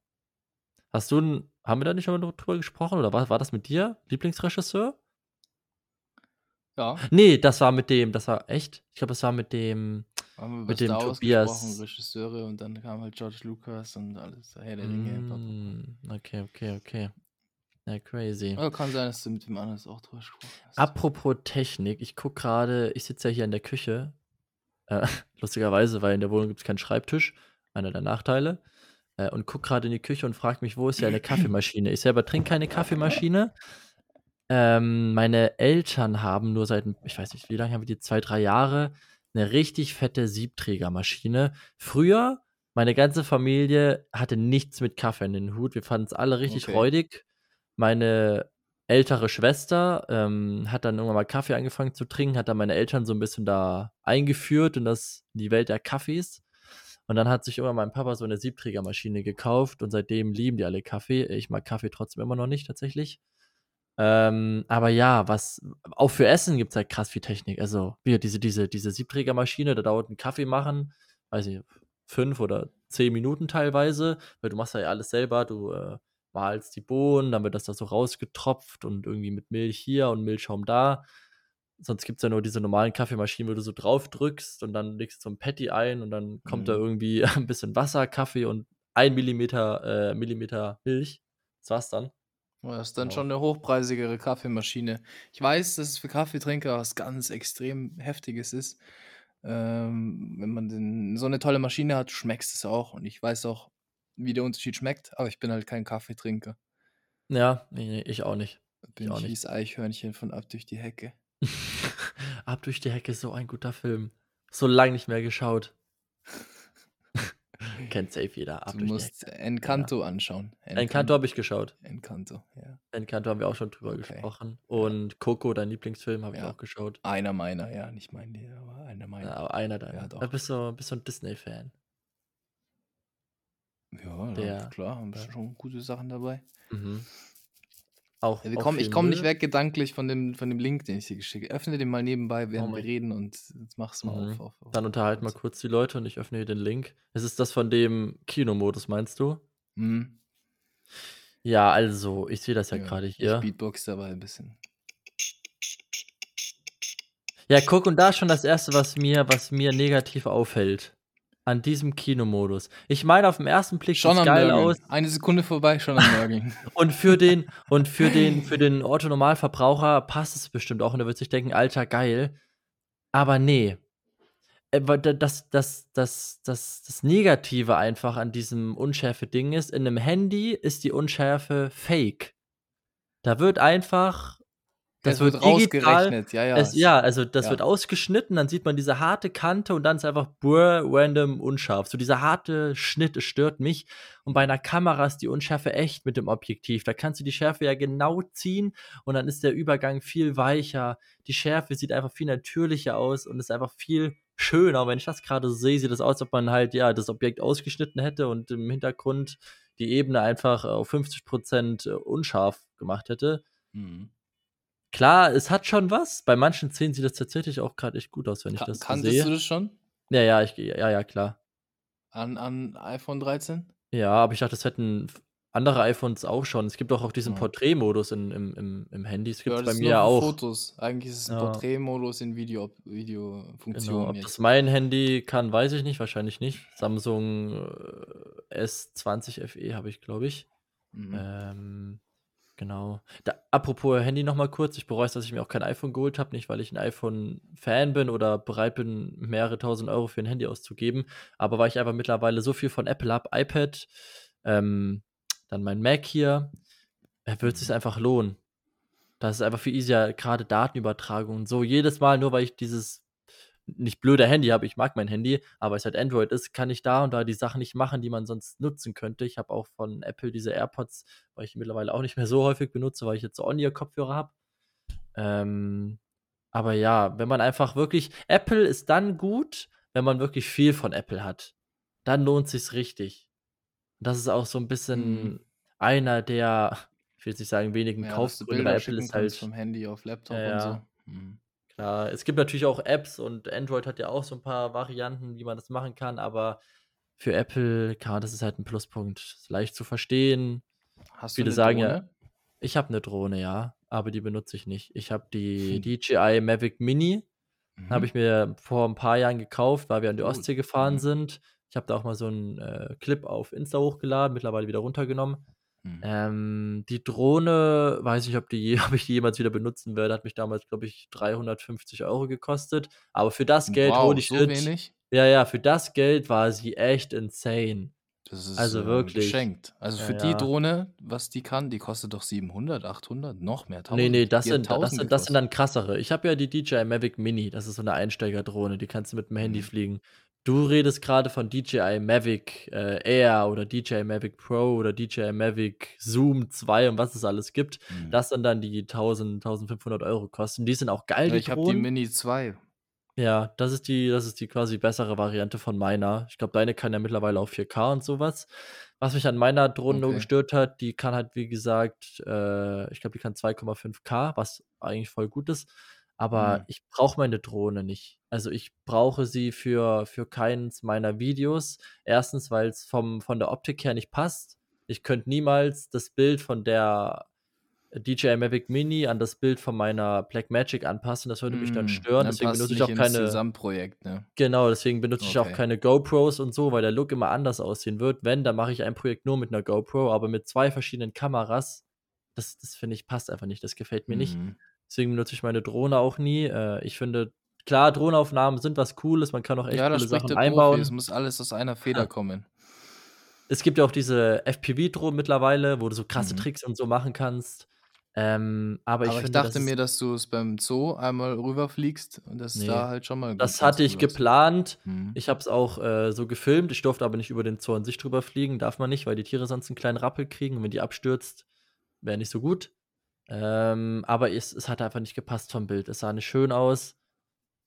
Hast du ein, haben wir da nicht schon mal drüber gesprochen? Oder war, war das mit dir? Lieblingsregisseur? Ja, Nee, das war mit dem, das war echt? Ich glaube, das war mit dem. Haben Mit dem Star Tobias. Regisseure und dann kam halt George Lucas und alles. Herr der Ringe. Mm, okay, okay, okay. Ja, crazy. Ja, kann sein, dass du mit dem anders auch drüber gesprochen hast. Apropos Technik, ich gucke gerade, ich sitze ja hier in der Küche. Äh, lustigerweise, weil in der Wohnung gibt es keinen Schreibtisch. Einer der Nachteile. Äh, und gucke gerade in die Küche und frage mich, wo ist ja eine Kaffeemaschine? Ich selber trinke keine Kaffeemaschine. Ähm, meine Eltern haben nur seit, ich weiß nicht, wie lange haben wir die? Zwei, drei Jahre, eine richtig fette Siebträgermaschine. Früher, meine ganze Familie hatte nichts mit Kaffee in den Hut. Wir fanden es alle richtig Okay. räudig. Meine ältere Schwester ähm, hat dann irgendwann mal Kaffee angefangen zu trinken, hat dann meine Eltern so ein bisschen da eingeführt in, das, in die Welt der Kaffees. Und dann hat sich irgendwann mein Papa so eine Siebträgermaschine gekauft und seitdem lieben die alle Kaffee. Ich mag Kaffee trotzdem immer noch nicht, tatsächlich. Ähm, aber ja, was, auch für Essen gibt es halt krass viel Technik. Also, wie diese, diese, diese Siebträgermaschine, da dauert ein Kaffee machen, weiß ich, fünf oder zehn Minuten teilweise, weil du machst ja alles selber, du äh, mahlst die Bohnen, dann wird das da so rausgetropft und irgendwie mit Milch hier und Milchschaum da. Sonst gibt es ja nur diese normalen Kaffeemaschinen, wo du so drauf drückst und dann legst du so ein Patty ein und dann kommt da Mhm. irgendwie ein bisschen Wasser, Kaffee und ein Millimeter, äh, Millimeter Milch. Das war's dann. Ja, Das ist dann Genau. schon eine hochpreisigere Kaffeemaschine. Ich weiß, dass es für Kaffeetrinker was ganz extrem Heftiges ist. Ähm, wenn man den, so eine tolle Maschine hat, schmeckst es auch. Und ich weiß auch, wie der Unterschied schmeckt, aber ich bin halt kein Kaffeetrinker. Ja, ne, ne, ich auch nicht. Bin auch ich nicht. wie's Eichhörnchen von Ab durch die Hecke. Ab durch die Hecke, so ein guter Film. So lang nicht mehr geschaut. Kennt safe jeder. Ab Du musst. Encanto anschauen. Encanto habe ich geschaut. Encanto, ja. Encanto haben wir auch schon drüber Okay. gesprochen. Und Coco, dein Lieblingsfilm, habe ich Ja. auch geschaut. Einer meiner, ja, nicht mein, aber einer Ja, meiner. aber einer deiner. Ja, Da doch. bist du bist du 'n Disney-Fan. Ja, Der ja, klar, haben wir ja. schon gute Sachen dabei. Mhm. Auch Ja, wir auch kommen ich komme nicht weg gedanklich von dem von dem Link, den ich dir geschickt Öffne den mal nebenbei, Oh während wir mein reden und jetzt mach's mal Mhm. auf auf auf Dann unterhalten mal kurz. die Leute und ich öffne hier den Link. Es ist das von dem Kinomodus, meinst du? Mhm. Ja, also, ich sehe das ja Ja, grade ich hier. beatboxe dabei 'n bisschen. Ja, guck, und da ist schon das Erste, was mir was mir negativ auffällt an diesem Kinomodus. Ich meine, auf 'n ersten Blick am geil Nörgeln. aus. Eine Sekunde vorbei, schon am Nörgeln. Und für den und für den für den Otto-Normalverbraucher passt es bestimmt auch und er wird sich denken: „Alter, geil.“ Aber ne. Äh, da das das das das das Negative einfach an diesem Unschärfe-Ding ist, in 'nem Handy ist die Unschärfe fake. Da wird einfach das wird digital rausgerechnet, ja, ja, es ja, also, das ja. wird ausgeschnitten, dann sieht man diese harte Kante und dann ist einfach blur, random, unscharf. So dieser harte Schnitt, es stört mich. Und bei 'ner Kamera ist die Unschärfe echt mit dem Objektiv. Da kannst du die Schärfe ja genau ziehen und dann ist der Übergang viel weicher. Die Schärfe sieht einfach viel natürlicher aus und ist einfach viel schöner. Wenn ich das grade so sehe, sieht das aus, als ob man halt, ja, das Objekt ausgeschnitten hätte und im Hintergrund die Ebene einfach auf 50% äh, unscharf gemacht hätte. Mhm. Klar, es hat schon was. Bei manchen Szenen sieht das tatsächlich auch grad echt gut aus, wenn ich Ka das kanntest sehe. du das schon? Ja, ja, ich ja, ja, klar. An an iPhone 13? Ja, aber ich dachte, das hätten andere iPhones auch schon. Es gibt doch auch diesen Ja. Porträtmodus in im im im Handy. Das Ja, gibt's das bei mir ja auch. Fotos. Eigentlich ist es 'n Ja. Porträtmodus in Video Genau. Videofunktion Ob jetzt. das mein Handy kann, weiß ich nicht, wahrscheinlich nicht. Samsung, äh, S20 FE habe ich, glaube ich. Mhm. Ähm, genau. Da apropos Handy noch mal kurz. Ich bereue es, dass ich mir auch kein iPhone geholt habe. Nicht, weil ich 'n iPhone-Fan bin oder bereit bin, mehrere Tausend Euro für 'n Handy auszugeben, aber weil ich einfach mittlerweile so viel von Apple habe, iPad, ähm, dann mein Mac hier, äh, wird sich's Mhm. einfach lohnen. Das ist einfach viel easier, grade Datenübertragung und so. Jedes Mal, nur weil ich dieses nicht blöde Handy habe, ich mag mein Handy, aber es halt Android ist, kann ich da und da die Sachen nicht machen, die man sonst nutzen könnte. Ich habe auch von Apple diese AirPods, weil ich mittlerweile auch nicht mehr so häufig benutze, weil ich jetzt so On-Ear-Kopfhörer habe. Ähm, aber ja, wenn man einfach wirklich Apple ist dann gut, wenn man wirklich viel von Apple hat. Dann lohnt sich's richtig. Das ist auch so 'n Mhm. bisschen einer der, ich will jetzt nicht sagen, wenigen Ja, Kaufgründe bei Apple ist halt vom Handy auf Laptop ja, und so. Mhm. Klar, es gibt natürlich auch Apps und Android hat ja auch so 'n paar Varianten, wie man das machen kann, aber für Apple, klar, das ist halt 'n Pluspunkt. Ist leicht zu verstehen. Hast du Viele 'ne sagen ja Drohne? ich habe 'ne Drohne, ja, aber die benutze ich nicht. Ich habe die Hm. DJI Mavic Mini, habe Mhm. ich mir vor 'n paar Jahren gekauft, weil wir an die. Ostsee gefahren Mhm. sind. Ich habe da auch mal so 'n, äh, Clip auf Insta hochgeladen, mittlerweile wieder runtergenommen. Mhm. Ähm, die Drohne, weiß nicht, ob die ob ich die jemals wieder benutzen werde, hat mich damals, glaube ich, 350 Euro gekostet. Aber für das Geld, Wow, holy so shit wenig? ja, ja, für das Geld war sie echt insane. Das ist, Also äh, wirklich. geschenkt. Also, Ja, für die ja. Drohne, was die kann, die kostet doch 700, 800, noch mehr, Ne, ne, 1000. das Die hat sind das 1000 sind das sind dann krassere. Ich habe ja die DJI Mavic Mini, das ist so 'ne Einsteigerdrohne, die kannst du mit'm Handy Mhm. fliegen. Du redest grade von DJI Mavic, äh, Air oder DJI Mavic Pro oder DJI Mavic Zoom 2 und was es alles gibt. Mhm. Das sind dann die 1.000, 1.500 Euro kosten. Die sind auch geil, Ja, ich habe die. Mini 2. Ja, das ist die das ist die quasi bessere Variante von meiner. Ich glaube, deine kann ja mittlerweile auch 4K und so was. Mich an meiner Drohne nur Okay. gestört hat, die kann halt, wie gesagt, äh, ich glaube, die kann 2,5K, was eigentlich voll gut ist. Aber Mhm. ich brauche meine Drohne nicht. Also, ich brauche sie für für keins meiner Videos. 1., weil's vom von der Optik her nicht passt. Ich könnte niemals das Bild von der DJI Mavic Mini an das Bild von meiner Blackmagic anpassen. Das würde mich dann Mhm. stören. Dann Deswegen passt benutze ich auch keine Gesamtprojekt, ne? Genau, deswegen benutze ich auch Okay. keine GoPros und so, weil der Look immer anders aussehen wird. Wenn, dann mache ich ein Projekt nur mit 'ner GoPro, aber mit 2 verschiedenen Kameras, das das finde ich, passt einfach nicht. Das gefällt mir nicht. Mhm. Deswegen benutze ich meine Drohne auch nie. Äh, ich finde, klar, Drohnenaufnahmen sind was Cooles, man kann auch echt Ja, coole Sachen Profi. Es einbauen. muss alles aus einer Feder kommen. Es gibt ja auch diese FPV-Drohnen mittlerweile, wo du so krasse Mhm. Tricks und so machen kannst. Ähm, aber ich Aber ich finde, das dachte ist mir, dass du es beim Zoo einmal rüberfliegst und dass Ne, da halt schon mal gut das hatte ich geplant. Mhm. Ich habe es auch, äh, so gefilmt. Ich durfte aber nicht über den Zoo an sich drüber fliegen, darf man nicht, weil die Tiere sonst 'n kleinen Rappel kriegen und wenn die abstürzt, wäre nicht so gut. Ähm, aber es es hat einfach nicht gepasst vom Bild. Es sah nicht schön aus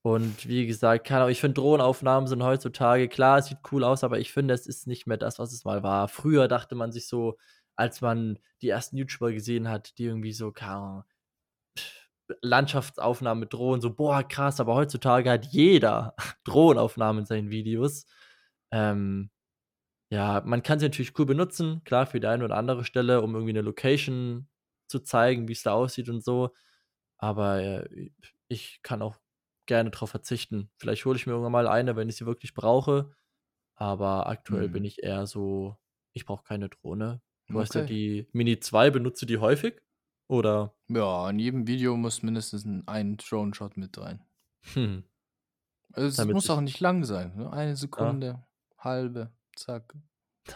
und wie gesagt, keine Ahnung, ich finde Drohnenaufnahmen sind heutzutage klar, es sieht cool aus, aber ich finde, es ist nicht mehr das, was es mal war. Früher dachte man sich so, als man die ersten YouTuber gesehen hat, die irgendwie so, keine Ahnung, Landschaftsaufnahmen mit Drohnen, so: „Boah, krass“, aber heutzutage hat jeder Drohnenaufnahmen in seinen Videos. Ähm, ja, man kann sie natürlich cool benutzen, klar, für die eine oder andere Stelle, um irgendwie 'ne Location zu zeigen, wie's da aussieht und so. Aber, äh, ich kann auch gerne drauf verzichten. Vielleicht hole ich mir irgendwann mal eine, wenn ich sie wirklich brauche, aber aktuell bin Mhm. ich eher so: „Ich brauche keine Drohne.“ Du hast ja Okay. die Mini 2, benutzt du die häufig, oder? Ja, in jedem Video muss mindestens ein Drone-Shot mit rein. Hm. Es Damit muss auch nicht lang sein, ne? 1 Ja. Sekunde, halbe, zack.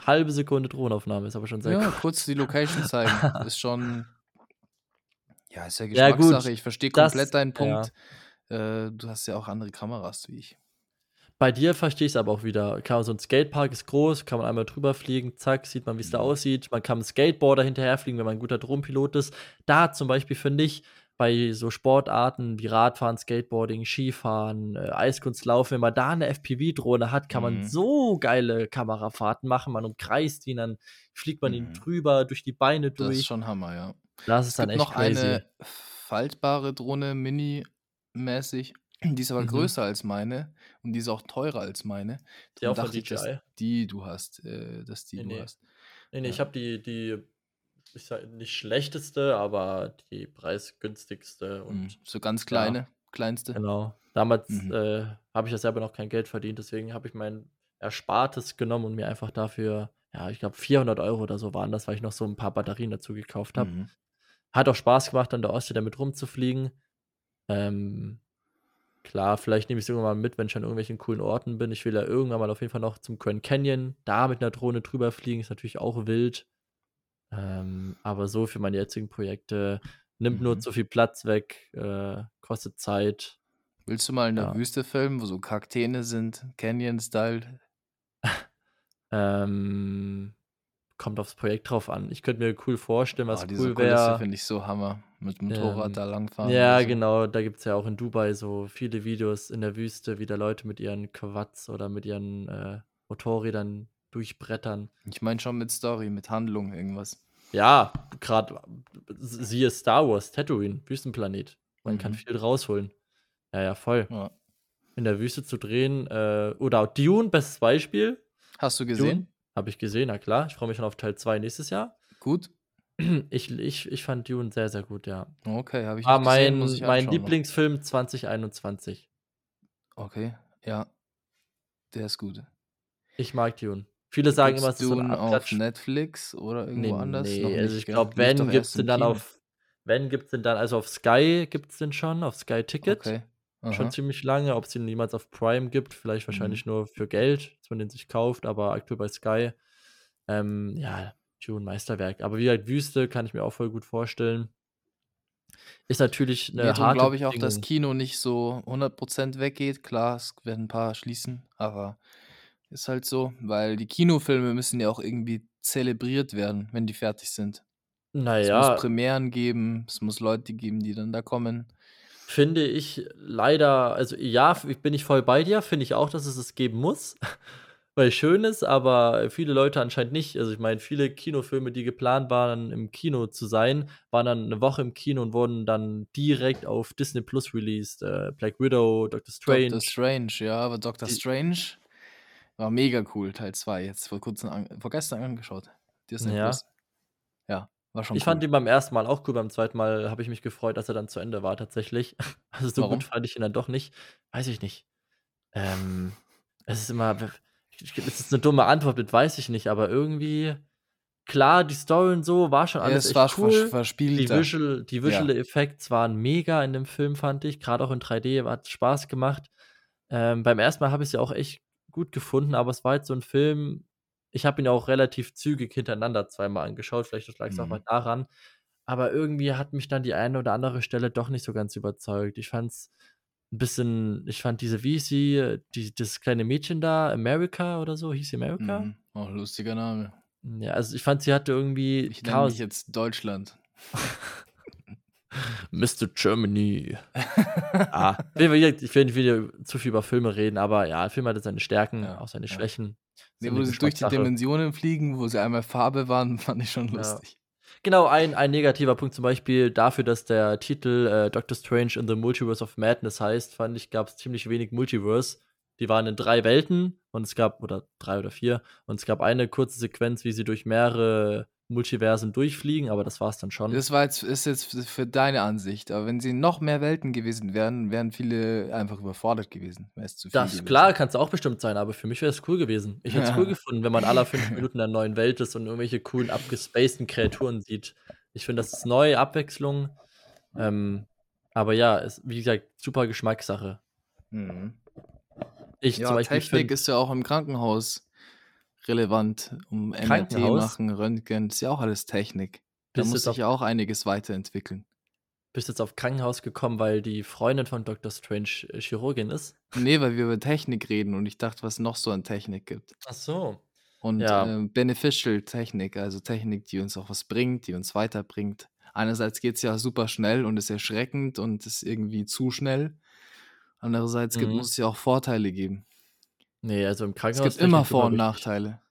1/2 Sekunde Drohnenaufnahme ist aber schon sehr Ja, kurz. kurz die Location zeigen, ist schon ja, ist ja Ja Geschmackssache. gut, Ich verstehe das komplett deinen ja. Äh, du hast ja auch andere Kameras wie ich. Bei dir verstehe ich's aber auch wieder. Klar, so 'n Skatepark ist groß, kann man einmal drüber fliegen, zack, sieht man, wie's da Mhm. aussieht. Man kann 'm Skateboarder hinterherfliegen, wenn man 'n guter Drohnenpilot ist. Da zum Beispiel finde ich, bei so Sportarten wie Radfahren, Skateboarding, Skifahren, äh, Eiskunstlaufen, wenn man da 'ne FPV-Drohne hat, kann man Mhm. so geile Kamerafahrten machen. Man umkreist ihn, dann fliegt man ihn Mhm. drüber, durch die Beine Das ist durch. schon Hammer, ja. Das Es ist dann gibt echt noch crazy. eine faltbare Drohne, mini-mäßig, die ist aber Mhm. größer als meine und die ist auch teurer als meine. Die auch von ich, dass DJI? die du hast äh, dass die Ne, du ne. hast. Ne, ne, ich Ja. habe die die ich sage nicht schlechteste, aber die preisgünstigste Mhm. und So ganz ja. kleine, kleinste? Genau. Damals, Mhm. äh, habe ich ja selber noch kein Geld verdient, deswegen habe ich mein Erspartes genommen und mir einfach dafür, ja, ich glaube 400 € oder so waren das, weil ich noch so 'n paar Batterien dazu gekauft habe. Mhm. Hat auch Spaß gemacht, an der Ostsee damit rumzufliegen. Ähm, klar, vielleicht nehme ich sie irgendwann mal mit, wenn ich an irgendwelchen coolen Orten bin. Ich will ja irgendwann mal auf jeden Fall noch zum Grand Canyon, da mit 'ner Drohne drüber fliegen, ist natürlich auch wild. Ähm, aber so für meine jetzigen Projekte nimmt nur Mhm. zu viel Platz weg, äh, kostet Zeit. Willst du mal in der Ja. Wüste filmen, wo so Kakteen sind, Canyon-Style? Ähm, kommt aufs Projekt drauf an. Ich könnte mir cool vorstellen, Oh, was diese cool wäre finde ich so Hammer. Mit Motorrad ähm, da langfahren ja, so. genau, da gibt's ja auch in Dubai so viele Videos in der Wüste, wie da Leute mit ihren Quads oder mit ihren, äh, Motorrädern durchbrettern. Ich meine schon mit Story, mit Handlung, irgendwas. Ja, grad s siehe Star Wars, Tatooine, Wüstenplanet. Man kann Mhm. viel rausholen. Ja, ja, voll. Ja. In der Wüste zu drehen, äh oder Dune, bestes Beispiel. Hast du Dune gesehen? Habe ich gesehen, na klar. Ich freue mich schon auf Teil 2 nächstes Jahr. Gut? Ich ich ich fand Dune sehr, sehr gut, ja. Okay, habe ich War gesehen, muss mein ich mein noch. Lieblingsfilm 2021. Okay, ja. Der ist gut. Ich mag Dune. Viele sagen immer, es Gibt's ist so 'n Dune auf Netflix oder Ne, irgendwo anders? Noch ne, also nicht, ich gell? glaube, wenn, gibt's erst den dann Kino. auf wenn, gibt's den dann also auf Sky gibt's den schon, auf Sky Ticket. Okay. Schon Aha. ziemlich lange. Ob's den jemals auf Prime gibt, vielleicht Mhm. wahrscheinlich nur für Geld, dass man den sich kauft, aber aktuell bei Sky. Ähm, ja, Dune, Meisterwerk. Aber wie gesagt, Wüste kann ich mir auch voll gut vorstellen. Ist natürlich 'ne Ja, drum harte glaube ich auch, dass. Kino nicht so 100 % weggeht. Klar, es werden 'n paar schließen, aber ist halt so, weil die Kinofilme müssen ja auch irgendwie zelebriert werden, wenn die fertig sind. Na Es muss Premieren geben, es muss Leute geben, die dann da kommen. Finde ich leider also ja, bin ich voll bei dir, finde ich auch, dass es es geben muss, weil schön ist, aber viele Leute anscheinend nicht. Also, ich meine, viele Kinofilme, die geplant waren, im Kino zu sein, waren dann 'ne Woche im Kino und wurden dann direkt auf Disney Plus released. Äh, Black Widow, Doctor Strange. Doctor Strange, ja, aber Doctor Die Strange war mega cool, Teil 2, jetzt vor Kurzem an vorgestern angeschaut, Disney Ja. Plus. Ja, war schon Ich cool. fand ihn beim 1. Mal auch cool, beim 2. Mal habe ich mich gefreut, dass er dann zu Ende war tatsächlich. Also, so Warum? gut fand ich ihn dann doch nicht. Weiß ich nicht. Ähm, es ist immer es ist 'ne dumme Antwort mit weiß ich nicht, aber irgendwie klar, die Story und so war schon Ja, alles es echt war cool. Die verspielter. Visual die Visual Ja. Effects waren mega in dem Film, fand ich, grad auch in 3D, hat's Spaß gemacht. Ähm, beim 1. Mal habe ich's ja auch echt gut gefunden, aber es war halt so 'n Film ich habe ihn auch relativ zügig hintereinander zweimal angeschaut, vielleicht lag es auch mal Mhm. daran. Aber irgendwie hat mich dann die eine oder andere Stelle doch nicht so ganz überzeugt. Ich fand's 'n bisschen ich fand diese wie sie, die das kleine Mädchen da, America oder so, hieß sie America? Mhm. Auch lustiger Name. Ja, also ich fand, sie hatte irgendwie Ich nenne mich Chaos jetzt Deutschland. Mr. Germany. Ah, ich will nicht wieder zu viel über Filme reden, aber ja, der Film hatte seine Stärken, Ja, auch seine ja. Schwächen. Ne, ja wo sie durch die. Dimensionen fliegen, wo sie einmal Farbe waren, fand ich schon Ja. lustig. Genau, ein ein negativer Punkt zum Beispiel dafür, dass der Titel, äh, „Doctor Strange in the Multiverse of Madness“ heißt, fand ich, gab's ziemlich wenig Multiverse. Die waren in 3 Welten und es gab oder 3 oder 4 und es gab eine kurze Sequenz, wie sie durch mehrere Multiversen durchfliegen, aber das war's dann schon. Das war jetzt ist jetzt für deine Ansicht, aber wenn sie noch mehr Welten gewesen wären, wären viele einfach überfordert gewesen. Es Das klar, kann's auch bestimmt sein, aber für mich wäre es cool gewesen. Ich hätte es cool gefunden, wenn man alle 5 Minuten in 'ner neuen Welt ist und irgendwelche coolen, abgespaceden Kreaturen sieht. Ich finde, das ist neu, Abwechslung. Ähm, aber ja, es wie gesagt, super Geschmackssache. Mhm. Ich zum Ja, Beispiel Technik finde ist ja auch im Krankenhaus relevant, um MRT machen, Röntgen, ist ja auch alles Technik. Da muss sich ja auch einiges weiterentwickeln. bist jetzt auf Krankenhaus gekommen, weil die Freundin von Doctor Strange, äh, Chirurgin ist? Ne, weil wir über Technik reden und ich dachte, was noch so an Technik gibt. Ach so. Und, Ja. ähm, beneficial Technik, also Technik, die uns auch was bringt, die uns weiterbringt. Einerseits geht's ja super schnell und ist erschreckend und ist irgendwie zu schnell. Andererseits gibt Mhm. muss es ja auch Vorteile geben. Ne, also im Es Krankenhaus gibt immer Vor und. Nachteile.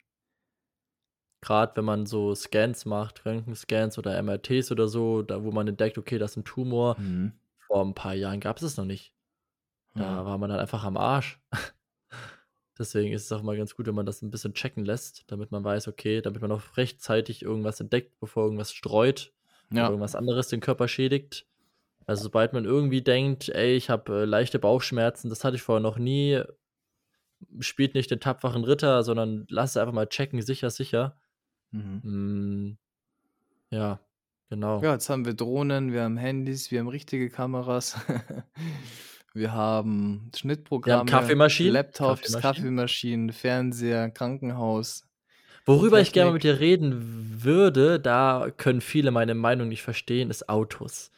Grad wenn man so Scans macht, Röntgenscans oder MRTs oder so, da wo man entdeckt: „Okay, da ist 'n Tumor.“ Mhm. Vor 'n paar Jahren gab's das noch nicht. Da Ja. war man dann einfach am Arsch. Deswegen ist es auch immer ganz gut, wenn man das 'n bisschen checken lässt, damit man weiß, okay damit man auch rechtzeitig irgendwas entdeckt, bevor irgendwas streut oder Ja. irgendwas anderes den Körper schädigt. Also, sobald man irgendwie denkt: „Ey, ich habe, äh, leichte Bauchschmerzen, das hatte ich vorher noch nie.“ Spielt nicht den tapferen Ritter, sondern lass es einfach mal checken, sicher sicher. Mhm. Hm, ja, genau. Ja, jetzt haben wir Drohnen, wir haben Handys, wir haben richtige Kameras. Wir haben Wir haben Schnittprogramme, Kaffeemaschinen Laptops, Kaffeemaschinen. Kaffeemaschinen, Fernseher, Krankenhaus. Worüber ich gerne mit dir reden würde, da können viele meine Meinung nicht verstehen, ist Autos.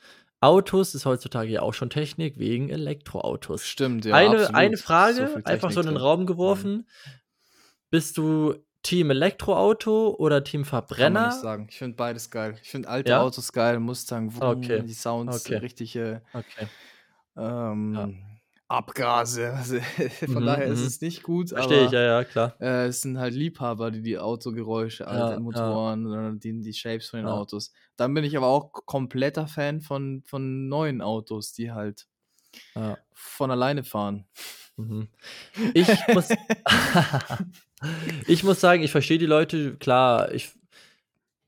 Autos ist heutzutage ja auch schon Technik wegen Elektroautos. Stimmt, ja, Eine absolut. eine so Frage, viel einfach so in den. Raum geworfen. Bist du Team Elektroauto oder Team Kann man nicht Verbrenner? sagen. Ich finde beides geil. Ich finde alte Ja? Autos geil, Mustang, Okay, Vroom, die Sounds, okay. richtige Okay. Ja. Abgase. Also, von Mhm, daher ist mhm. es nicht gut, Verstehe ich, ja, ja, klar. äh, es sind halt Liebhaber, die die Autogeräusche, alte Ja, ja. Motoren oder die die Shapes von den Ja. Autos. Dann bin ich aber auch kompletter Fan von von neuen Autos, die halt Ja. von alleine fahren. Mhm. Ich muss ich muss sagen, ich verstehe die Leute, klar, ich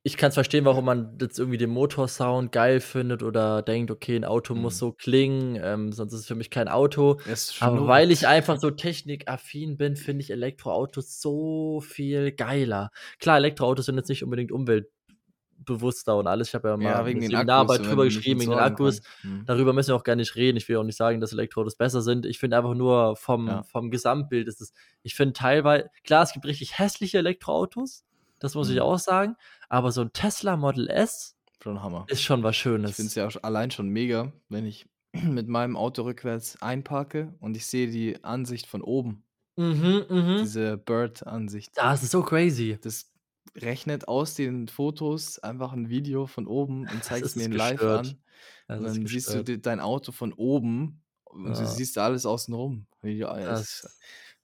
ich kann's verstehen, warum man jetzt irgendwie den Motorsound geil findet oder denkt: „Okay, 'n Auto muss Mhm. so klingen, ähm, sonst ist es für mich kein Auto.“ Es Aber weil ich einfach so technikaffin bin, finde ich Elektroautos so viel geiler. Klar, Elektroautos sind jetzt nicht unbedingt umweltbewusster und alles. Ich habe ja mal Ja, wegen den Akkus, drüber geschrieben wegen den Akkus. Mhm. Darüber müssen wir auch gar nicht reden. Ich will auch nicht sagen, dass Elektroautos besser sind. Ich finde einfach nur vom Ja. vom Gesamtbild ist es ich finde teilwei klar, es gibt richtig hässliche Elektroautos, das muss ich Mhm. auch sagen, aber so 'n Tesla Model S Schon Hammer. ist schon was Ich finde es Schönes. ja allein schon mega, wenn ich mit meinem Auto rückwärts einparke und ich sehe die Ansicht von oben. Mhm, mhm. Diese Bird-Ansicht. Das ist so crazy. Das rechnet aus den Fotos einfach 'n Video von oben und Das zeigt's ist mir in live an. Das Und dann siehst du dein Auto von oben und du Ja. siehst alles außenrum. Ja, es Das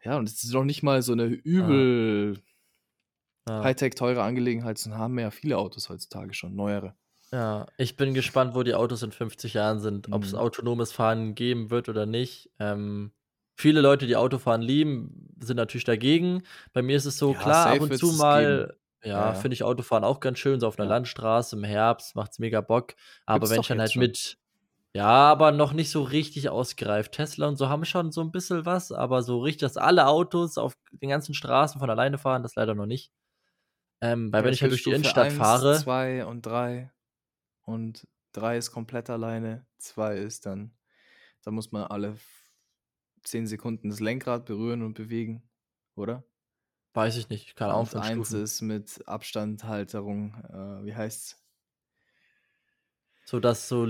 ja, und es ist noch nicht mal so 'ne Ja. übel Ja. Hightech teure Angelegenheit, das haben ja viele Autos heutzutage schon, neuere. Ja, ich bin gespannt, wo die Autos in 50 Jahren sind, ob's Mhm. autonomes Fahren geben wird oder nicht. Ähm, viele Leute, die Autofahren lieben, sind natürlich dagegen. Bei mir ist es so, Ja, klar, ab und zu es mal, Ja, ja, ja. finde ich Autofahren auch ganz schön, so auf 'ner Ja. Landstraße im Herbst macht's mega Bock. Aber Gibt's wenn ich dann halt schon. mit ja, aber noch nicht so richtig ausgereift. Tesla und so haben schon so 'n bisschen was, aber so richtig, dass alle Autos auf den ganzen Straßen von alleine fahren, das leider noch nicht. Ähm, weil Ja, wenn ich halt durch die Innenstadt 1, fahre 2 und 3 und 3 ist komplett alleine, 2 ist dann da muss man alle f 10 Sekunden das Lenkrad berühren und bewegen, oder? Weiß ich nicht, keine Ahnung Und von eins Stufen. ist mit Abstandhalterung, äh, wie heißt's? So das so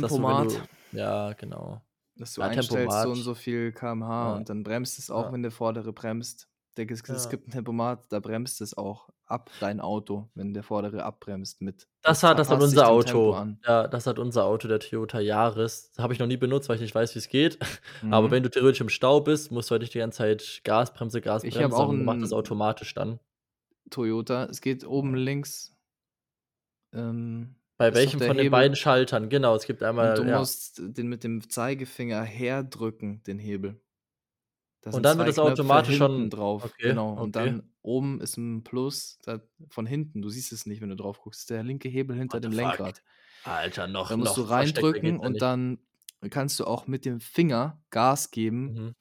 dass du, wenn Tempomat. du ja, genau. Dass du Ja, einstellst, so und Tempomat. so viel km/h Ja. und dann bremst es auch, Ja. wenn der Vordere bremst. Der es es Ja. gibt 'n Tempomat, da bremst es auch ab, dein Auto, wenn der Vordere abbremst mit. Das hat das hat unser Auto. Ja, das hat unser Auto, der Toyota Yaris. Habe ich noch nie benutzt, weil ich nicht weiß, wie's geht. Aber Mhm. wenn du theoretisch im Stau bist, musst du halt nicht die ganze Zeit Gasbremse, Ich Gasbremse, habe auch macht das automatisch dann. Toyota. Es geht oben links ähm, Bei welchem von den Hebel. beiden Schaltern? Genau, es gibt Und du einmal ja. musst den mit dem Zeigefinger herdrücken, den Hebel. Da Und dann wird 2 das Knöpfe automatisch schon drauf. okay, Genau. Und okay. dann oben ist 'n Plus von hinten. Du siehst es nicht, wenn du drauf guckst. Der linke Hebel hinter What dem? Lenkrad. Alter, noch Da musst du noch versteckter reindrücken und dann kannst du auch mit dem Finger Gas geben Mhm.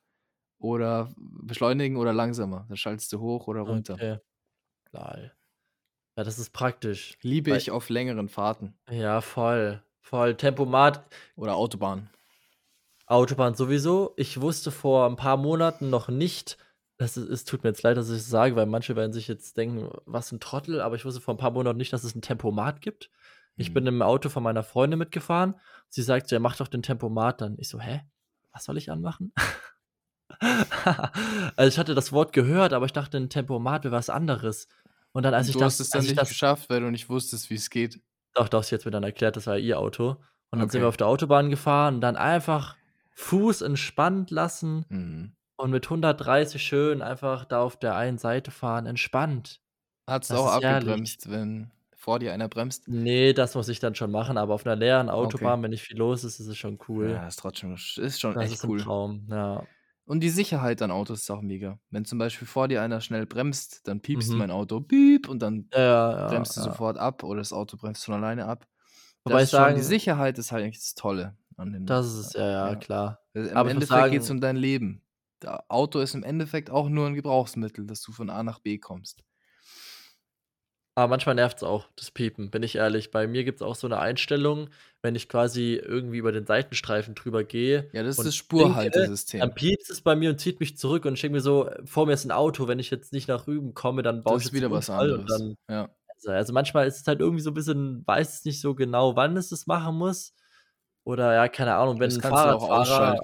oder beschleunigen oder langsamer. Dann schaltest du hoch oder runter. Okay. Geil. Ja, das ist praktisch. Liebe Weil ich auf längeren Fahrten. Ja, voll, voll. Tempomat Oder Autobahn. Autobahn sowieso. Ich wusste vor 'n paar Monaten noch nicht das es tut mir jetzt leid, dass ich das sage, weil manche werden sich jetzt denken: „Was 'n Trottel“, aber ich wusste vor 'n paar Monaten nicht, dass es 'n Tempomat gibt. Ich bin Mhm. im Auto von meiner Freundin mitgefahren. Sie sagt so: „Ja, mach doch den Tempomat an.“ Ich so: „Hä? Was soll ich anmachen?“ Also, ich hatte das Wort gehört, aber ich dachte, 'n Tempomat wäre was anderes. Und dann, als Und ich du das hast es dann ich nicht das geschafft, weil du nicht wusstest, wie's geht? Doch, doch, sie hat's mir dann erklärt, das war ihr Auto. Und dann sind wir Okay. auf der Autobahn gefahren und dann einfach Fuß entspannt lassen Mhm. und mit 130 schön einfach da auf der einen Seite fahren, entspannt. Hat's du Das auch abgebremst, wenn vor dir einer bremst? Ne, das muss ich dann schon machen, aber auf 'ner leeren Okay. Autobahn, wenn nicht viel los ist, ist es schon cool. Ja, ist trotzdem ist schon Das echt ist cool. Traum, ja. Und die Sicherheit an Autos ist auch mega. Wenn zum Beispiel vor dir einer schnell bremst, dann piepst Mhm. mein Auto „Piep“ und dann Ja, ja, bremst du ja. sofort ab oder das Auto bremst von alleine ab. Wobei Das ich ist schon die sagen Sicherheit ist halt eigentlich das Tolle an den Das ist es, ja, ja, ja. klar. Äh, im Aber Endeffekt geht's sagen um dein Leben. Da Auto ist im Endeffekt auch nur 'n Gebrauchsmittel, dass du von A nach B kommst. Aber manchmal nervt's auch, das Piepen, bin ich ehrlich. Bei mir gibt's auch so 'ne Einstellung, wenn ich quasi irgendwie über den Seitenstreifen drüber gehe Ja, das ist das Spurhaltesystem. dann piepst es bei mir und zieht mich zurück und ich denke mir so: „Vor mir ist 'n Auto, wenn ich jetzt nicht nach rüben komme, dann baue Das ich wieder was anderes. dann“ Ja. also also, manchmal ist es halt irgendwie so 'n bisschen weiß es nicht so genau, wann es das machen muss. Oder ja, keine Ahnung, wenn Das 'n kannst du auch Fahrradfahrer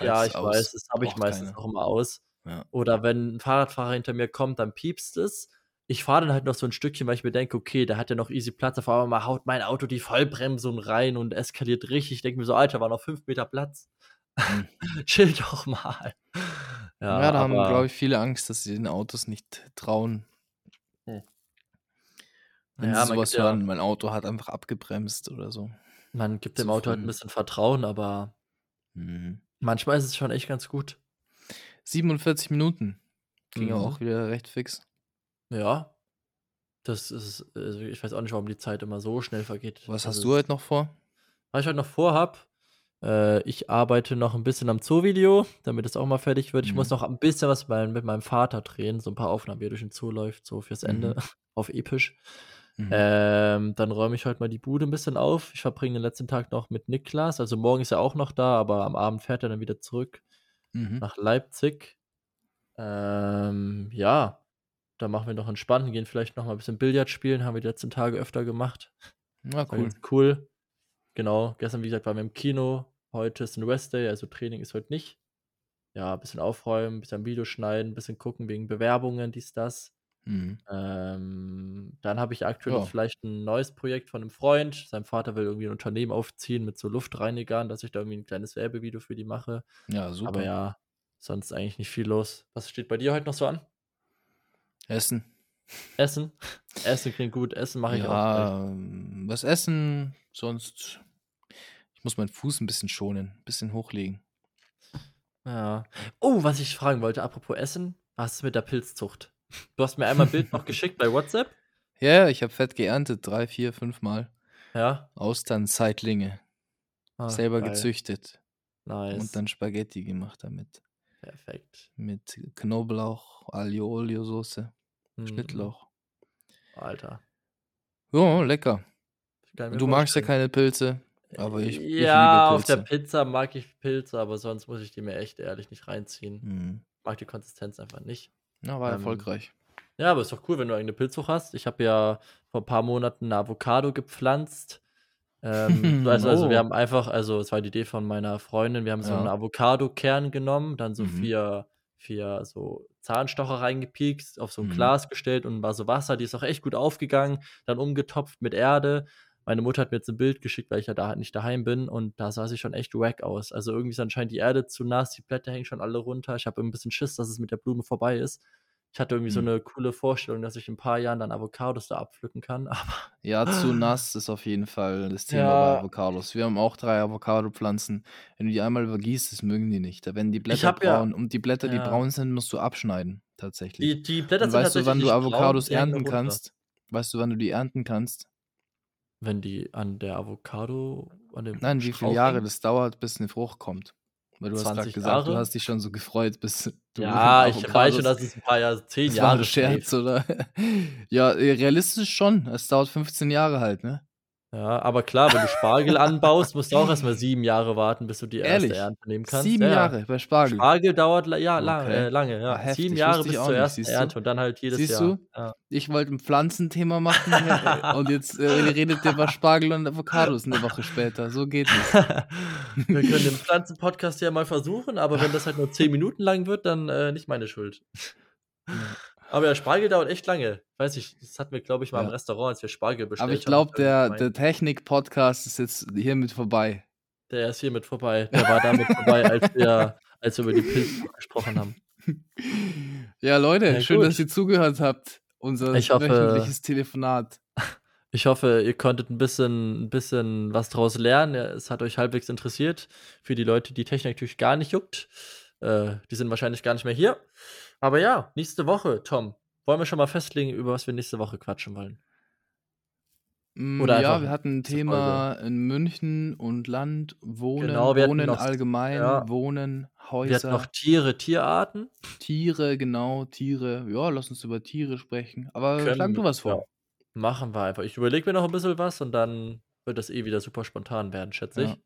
ja, ich aus. weiß, das habe ich meistens keiner. auch immer aus. Ja. Oder wenn 'n Fahrradfahrer hinter mir kommt, dann piepst es. Ich fahre dann halt noch so 'n Stückchen, weil ich mir denke: „Okay, der hat ja noch easy Platz.“ Auf einmal haut mein Auto die Vollbremsung rein und eskaliert richtig. Ich denke mir so: „Alter, war noch 5 Meter Platz. Mhm. Chill doch mal.“ Ja, Ja, da haben, glaube ich, viele Angst, dass sie den Autos nicht trauen. Hm. Wenn Ja, sie man so was gibt ja hören: „Mein Auto hat einfach abgebremst“ oder so. Man gibt dem Auto halt 'n früh. bisschen Vertrauen, aber Mhm. manchmal ist es schon echt ganz gut. 47 Minuten. Ging ja Mhm. auch wieder recht fix. Ja. Das ist also, ich weiß auch nicht, warum die Zeit immer so schnell vergeht. Was Also, hast du es heute noch vor? Was ich heute noch vorhabe äh, ich arbeite noch 'n bisschen am Zoo-Video, damit das auch mal fertig wird. Ich muss Mhm. noch 'n bisschen was mit meinem Vater drehen, so 'n paar Aufnahmen, wie er durch den Zoo läuft, so fürs Ende, Mhm. auf episch. Mhm. Ähm, dann räume ich heute mal die Bude 'n bisschen auf. Ich verbringe den letzten Tag noch mit Niklas. Also, morgen ist er auch noch da, aber am Abend fährt er dann wieder zurück Mhm. nach Leipzig. Ähm, ja, dann machen wir noch entspannt, gehen vielleicht noch mal 'n bisschen Billard spielen, haben wir die letzten Tage öfter gemacht. Na, cool. cool. Genau, gestern, wie gesagt, waren wir im Kino. Heute ist 'n Rest-Day, also Training ist heute nicht. Ja, bisschen aufräumen, bisschen Video schneiden, bisschen gucken wegen Bewerbungen, dies, das. Mhm. Ähm, dann habe ich aktuell noch Ja. vielleicht 'n neues Projekt von 'nem Freund. Sein Vater will irgendwie 'n Unternehmen aufziehen mit so Luftreinigern, dass ich da irgendwie 'n kleines Werbevideo für die mache. Ja, Aber super. ja, sonst eigentlich nicht viel los. Was steht bei dir heute noch so an? Essen. Essen? Essen klingt gut. Essen mache ich auch gleich. Ja, ähm, was essen, sonst ich muss meinen Fuß 'n bisschen schonen, bisschen hochlegen. Ja. Oh, was ich fragen wollte, apropos Essen, was ist mit der Pilzzucht? Du hast mir einmal 'n Bild noch geschickt bei WhatsApp. Ja, ich habe fett geerntet, 3, 4, 5 Mal. Ja. Austernseitlinge. Ah, Selber geil. gezüchtet. Nice. Und dann Spaghetti gemacht damit. Perfekt. Mit Knoblauch, Aglio Olio Soße, Mhm. Schnittlauch. Alter. Ja, lecker. Du magst ja keine Pilze, aber ich ich Ja, liebe auf der Pilze. Pizza mag ich Pilze, aber sonst muss ich die mir echt ehrlich nicht reinziehen. Mhm. Mag die Konsistenz einfach nicht. Ja, war Ähm, erfolgreich. Ja, aber ist doch cool, wenn du eigene Pilzsucht hast. Ich habe ja vor ein paar Monaten eine Avocado gepflanzt. Ähm, also, also wir Oh. haben einfach, also es war die Idee von meiner Freundin, wir haben so einen Ja. Avocado-Kern genommen, dann so Mhm. vier, vier so Zahnstocher reingepiekst, auf so ein Mhm. Glas gestellt und war so Wasser, die ist auch echt gut aufgegangen, dann umgetopft mit Erde. Meine Mutter hat mir jetzt ein Bild geschickt, weil ich ja da nicht daheim bin und da sah sie schon echt wack aus. Also irgendwie ist anscheinend die Erde zu nass, die Blätter hängen schon alle runter. Ich habe ein bisschen Schiss, dass es mit der Blume vorbei ist. Ich hatte irgendwie so Hm. eine coole Vorstellung, dass ich in ein paar Jahren dann Avocados da abpflücken kann, aber Ja, zu nass ist auf jeden Fall das Thema bei Ja. Avocados. Wir haben auch drei Avocado-Pflanzen. Wenn du die einmal übergießt, das mögen die nicht. Da werden die Blätter habe ja braun und die Blätter, die ja. braun sind, musst du abschneiden, tatsächlich. Die die Blätter Und sind weißt du, wann du braun, Avocados die ernten kannst? Weißt du, wann du die ernten kannst? Wenn die an der Avocado an dem Nein, wie viele Jahre das dauert, bis eine Frucht kommt. Weil du hast grad 20 gesagt, du Jahre? hast dich schon so gefreut, bis du Ja, ich weiß schon, dass es ein paar Jahre 10 Das war 'n Jahre Scherz, safe. oder? Ja, realistisch schon. Es dauert 15 Jahre halt, ne? Ja, aber klar, wenn du Spargel anbaust, musst du auch erst mal 7 Jahre warten, bis du die erste Ehrlich? Ernte nehmen kannst. 7 Ja, ja. Jahre bei Spargel? Spargel dauert ja, lang Okay. äh, lange, Ah, ja. heftig, 7 Jahre bis zur ersten siehst du? Ernte und dann halt jedes Siehst Jahr. du? Ja. Ich wollte 'n Pflanzenthema machen und jetzt, äh, redet ihr über Spargel und Avocados 'ne Woche später. So geht nicht. Wir können den Pflanzen-Podcast ja mal versuchen, aber wenn das halt nur 10 Minuten lang wird, dann, äh, nicht meine Schuld. Ja. Aber ja, Spargel dauert echt lange. Weiß ich, das hatten wir, glaube ich, mal im Ja. Restaurant, als wir Spargel bestellt Aber ich haben, glaube, der der Technik-Podcast ist jetzt hiermit vorbei. Der ist hiermit vorbei. Der war damit vorbei, als wir als wir über die Pilzsucht gesprochen haben. Ja, Leute, Ja, schön, dass ihr zugehört habt. Unser Ich hoffe wöchentliches Telefonat. ich hoffe, ihr konntet 'n bisschen 'n bisschen was draus lernen. Es hat euch halbwegs interessiert. Für die Leute, die Technik natürlich gar nicht juckt, äh, die sind wahrscheinlich gar nicht mehr hier. Aber ja, nächste Woche, Tom, wollen wir schon mal festlegen, über was wir nächste Woche quatschen wollen? Hm, Oder ja, wir hatten 'n nächste Folge? Thema in München und Land, Wohnen, Genau, Wohnen noch allgemein, ja. Wohnen, Wir hatten noch Häuser. Tiere, Tierarten. Tiere, genau, Tiere. Ja, lass uns über Tiere sprechen. Aber schlag Können du wir was ja, vor. machen wir einfach. Ich überlege mir noch 'n bisschen was und dann wird das eh wieder super spontan werden, schätze ich. Ja.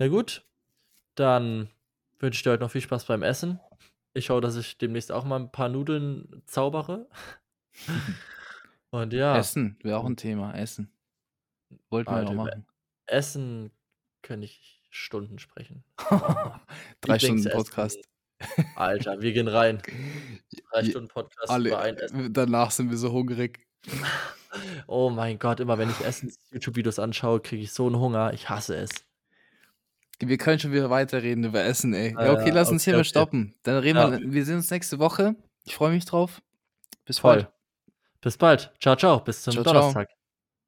Na gut, dann wünsche ich dir heute noch viel Spaß beim Essen. Ich schaue, dass ich demnächst auch mal 'n paar Nudeln zaubere. Und ja. Essen wäre auch 'n Thema, Essen. Wollten wir noch Alter, über machen. Essen könnte ich Stunden sprechen. 3 Stunden. Podcast. Alter, wir gehen rein. 3 Je Stunden Podcast alle über ein Essen. äh, danach sind wir so hungrig. Oh mein Gott, immer wenn ich Essens-YouTube-Videos anschaue, kriege ich so 'n Hunger. Ich hasse es. Wir können schon wieder weiterreden über Essen, ey. Ja, okay, ja, lass uns okay, hier mal okay. stoppen. Dann reden Ja. wir wir sehen uns nächste Woche. Ich freue mich drauf. Bis Voll. bald. Bis bald. Tschau, tschau. Bis zum tschau. Donnerstag.